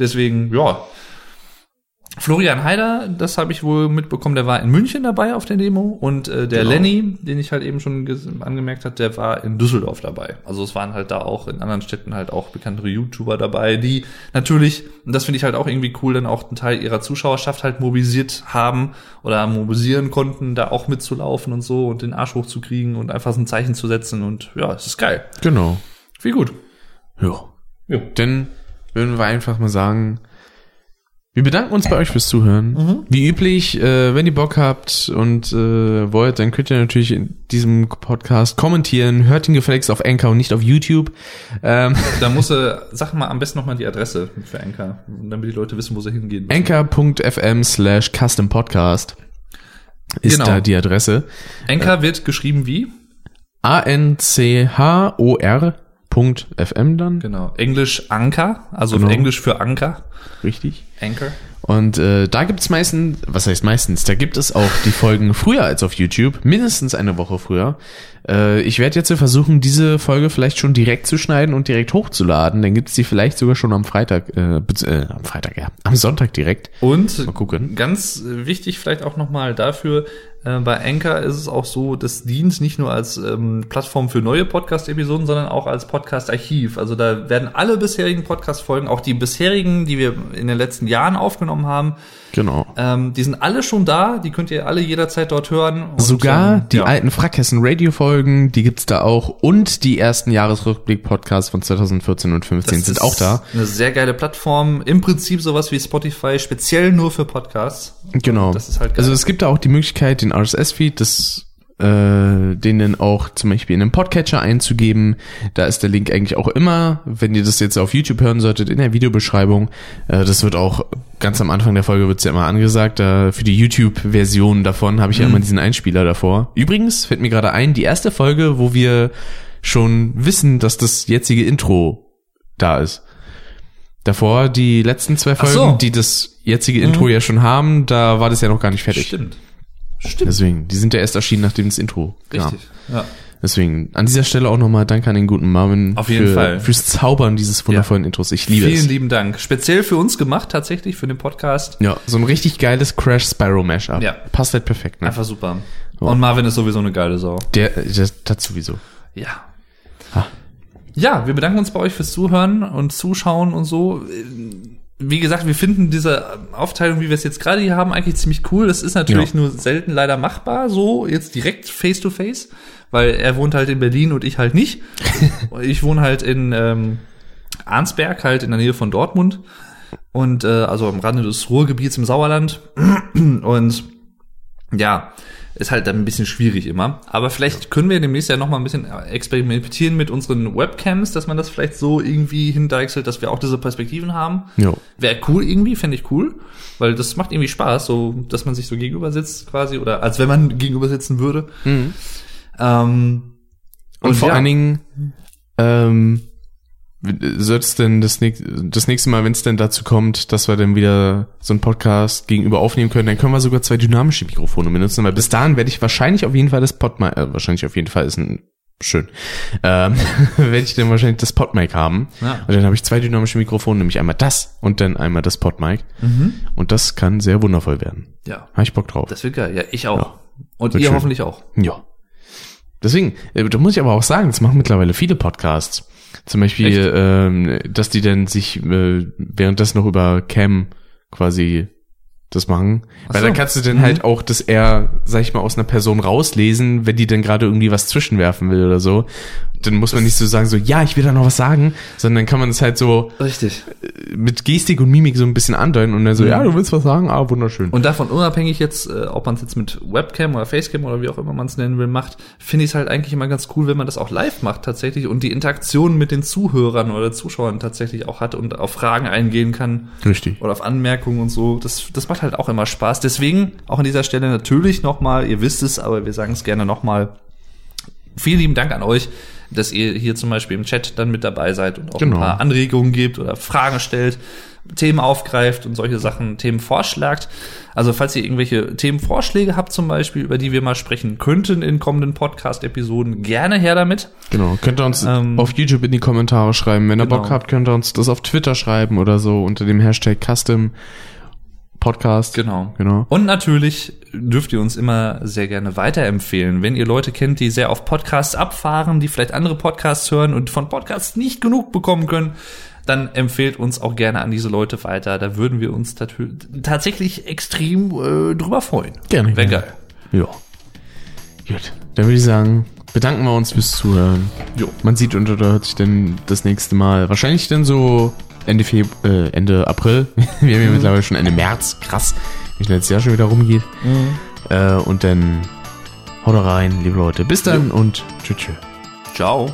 Deswegen, ja. Florian Haider, das habe ich wohl mitbekommen, der war in München dabei auf der Demo und äh, der Genau. Lenny, den ich halt eben schon angemerkt hat, der war in Düsseldorf dabei. Also es waren halt da auch in anderen Städten halt auch bekanntere YouTuber dabei, die natürlich, und das finde ich halt auch irgendwie cool, dann auch einen Teil ihrer Zuschauerschaft halt mobilisiert haben oder mobilisieren konnten, da auch mitzulaufen und so und den Arsch hochzukriegen und einfach so ein Zeichen zu setzen und ja, es ist geil. Genau. Viel gut. Ja. Ja. Dann würden wir einfach mal sagen, wir bedanken uns bei euch fürs Zuhören. Wie üblich, äh, wenn ihr Bock habt und äh, wollt, dann könnt ihr natürlich in diesem Podcast kommentieren. Hört ihn gefälligst auf Anchor und nicht auf YouTube. Ähm, [laughs] Da musst du, sag mal am besten nochmal die Adresse für Anchor, damit die Leute wissen, wo sie hingehen müssen. Anchor.fm slash custom podcast ist Genau. da die Adresse. Anchor wird geschrieben wie? A-N-C-H-O-R.fm dann. Genau. Englisch Anker, also Genau. Englisch für Anker. Richtig. Anchor. Und äh, da gibt's meistens, was heißt meistens, da gibt es auch die Folgen früher als auf YouTube, mindestens eine Woche früher. Äh, ich werde jetzt versuchen, diese Folge vielleicht schon direkt zu schneiden und direkt hochzuladen. Dann gibt's die vielleicht sogar schon am Freitag, äh, äh, am Freitag, ja, am Sonntag direkt. Und Mal gucken. ganz wichtig vielleicht auch nochmal dafür, äh, bei Anchor ist es auch so, das dient nicht nur als ähm, Plattform für neue Podcast-Episoden, sondern auch als Podcast-Archiv. Also da werden alle bisherigen Podcast-Folgen, auch die bisherigen, die wir in den letzten Jahren aufgenommen haben, Genau. ähm, die sind alle schon da, die könnt ihr alle jederzeit dort hören. Und, Sogar ähm, die ja. alten Frackhessen Radio Folgen, die gibt's da auch und die ersten Jahresrückblick-Podcasts von 2014 und 15 Das sind auch da. Eine sehr geile Plattform. Im Prinzip sowas wie Spotify, speziell nur für Podcasts. Genau. Das ist halt geil. also es gibt da auch die Möglichkeit, den RSS-Feed, das äh, den dann auch zum Beispiel in einen Podcatcher einzugeben. Da ist der Link eigentlich auch immer, wenn ihr das jetzt auf YouTube hören solltet, in der Videobeschreibung. Äh, das wird auch ganz am Anfang der Folge wird's ja immer angesagt. Da für die YouTube-Version davon habe ich ja immer diesen Einspieler davor. Übrigens fällt mir gerade ein, die erste Folge, wo wir schon wissen, dass das jetzige Intro da ist. Davor die letzten zwei Folgen, so. die das jetzige Intro ja schon haben, da war das ja noch gar nicht fertig. Stimmt. Stimmt. Deswegen, die sind ja erst erschienen, nachdem das Intro kam. Richtig. Ja. Deswegen, an dieser Stelle auch nochmal Danke an den guten Marvin Auf jeden für, Fall. fürs Zaubern dieses wundervollen Intros. Ich liebe Vielen es. lieben Dank. Speziell für uns gemacht, tatsächlich, für den Podcast. Ja, so ein richtig geiles Crash Spyro Mashup. Ja. Passt halt perfekt, ne? Einfach super. Und Marvin ist sowieso eine geile Sau. Der, der das sowieso. Ja. Ha. Ja, wir bedanken uns bei euch fürs Zuhören und Zuschauen und so. Wie gesagt, wir finden diese Aufteilung, wie wir es jetzt gerade hier haben, eigentlich ziemlich cool. Das ist natürlich Ja. nur selten leider machbar, so jetzt direkt face to face, weil er wohnt halt in Berlin und ich halt nicht. [laughs] ich wohne halt in ähm, Arnsberg, halt in der Nähe von Dortmund und äh, also am Rande des Ruhrgebiets im Sauerland [clears throat] und ja, ist halt dann ein bisschen schwierig immer. Aber vielleicht können wir demnächst ja noch mal ein bisschen experimentieren mit unseren Webcams, dass man das vielleicht so irgendwie hindeichselt, dass wir auch diese Perspektiven haben. Ja. Wäre cool irgendwie, fände ich cool, weil das macht irgendwie Spaß, so dass man sich so gegenüber sitzt quasi oder als wenn man gegenüber sitzen würde. Ähm, Und, vor ja, allen Dingen, ähm, soll's denn das, das nächste Mal, wenn es denn dazu kommt, dass wir dann wieder so einen Podcast gegenüber aufnehmen können, dann können wir sogar zwei dynamische Mikrofone benutzen, weil bis dahin werde ich wahrscheinlich auf jeden Fall das Podmic, äh, wahrscheinlich auf jeden Fall ist ein schön, [laughs] ähm, werde ich dann wahrscheinlich das Podmic haben. Ja. Und dann habe ich zwei dynamische Mikrofone, nämlich einmal das und dann einmal das Podmic. Und das kann sehr wundervoll werden. ja, Habe ich Bock drauf. das wird geil. Ja, ich auch. Ja. Und Wird ihr schön. hoffentlich auch. Ja. Deswegen, äh, da muss ich aber auch sagen, das machen mittlerweile viele Podcasts. Zum Beispiel, ähm, dass die dann sich äh, währenddessen noch über Cam quasi das machen. Weil so. dann kannst du dann Mhm. halt auch das eher, sag ich mal, aus einer Person rauslesen, wenn die dann gerade irgendwie was zwischenwerfen will oder so. Dann muss man nicht so sagen, so, ja, ich will da noch was sagen, sondern kann man es halt so Richtig. mit Gestik und Mimik so ein bisschen andeuten und dann so, Mhm. ja, du willst was sagen? Ah, wunderschön. Und davon unabhängig jetzt, äh, ob man es jetzt mit Webcam oder Facecam oder wie auch immer man es nennen will, macht, finde ich es halt eigentlich immer ganz cool, wenn man das auch live macht tatsächlich und die Interaktion mit den Zuhörern oder Zuschauern tatsächlich auch hat und auf Fragen eingehen kann Richtig. oder auf Anmerkungen und so. Das, das macht halt auch immer Spaß. Deswegen auch an dieser Stelle natürlich nochmal, ihr wisst es, aber wir sagen es gerne nochmal, vielen lieben Dank an euch, dass ihr hier zum Beispiel im Chat dann mit dabei seid und auch Genau. ein paar Anregungen gebt oder Fragen stellt, Themen aufgreift und solche Sachen, Themen vorschlagt. Also falls ihr irgendwelche Themenvorschläge habt zum Beispiel, über die wir mal sprechen könnten in kommenden Podcast-Episoden, gerne her damit. Genau, könnt ihr uns Ähm, auf YouTube in die Kommentare schreiben. Wenn ihr genau. Bock habt, könnt ihr uns das auf Twitter schreiben oder so unter dem Hashtag Custom Podcast. Genau. Genau. Und natürlich dürft ihr uns immer sehr gerne weiterempfehlen. Wenn ihr Leute kennt, die sehr auf Podcasts abfahren, die vielleicht andere Podcasts hören und von Podcasts nicht genug bekommen können, dann empfehlt uns auch gerne an diese Leute weiter. Da würden wir uns tatsächlich extrem äh, drüber freuen. Gerne. Wäre geil. Ja. Gut. Dann würde ich sagen, bedanken wir uns fürs Zuhören. Jo. Man sieht und oder hört sich dann das nächste Mal. Wahrscheinlich dann so Ende Feb äh, Ende April. [laughs] Wir haben ja mittlerweile schon Ende März. Krass. Wie schnell das Jahr schon wieder rumgeht. Äh, und dann haut rein, liebe Leute. Bis dann und tschüss. tschüss. Ciao.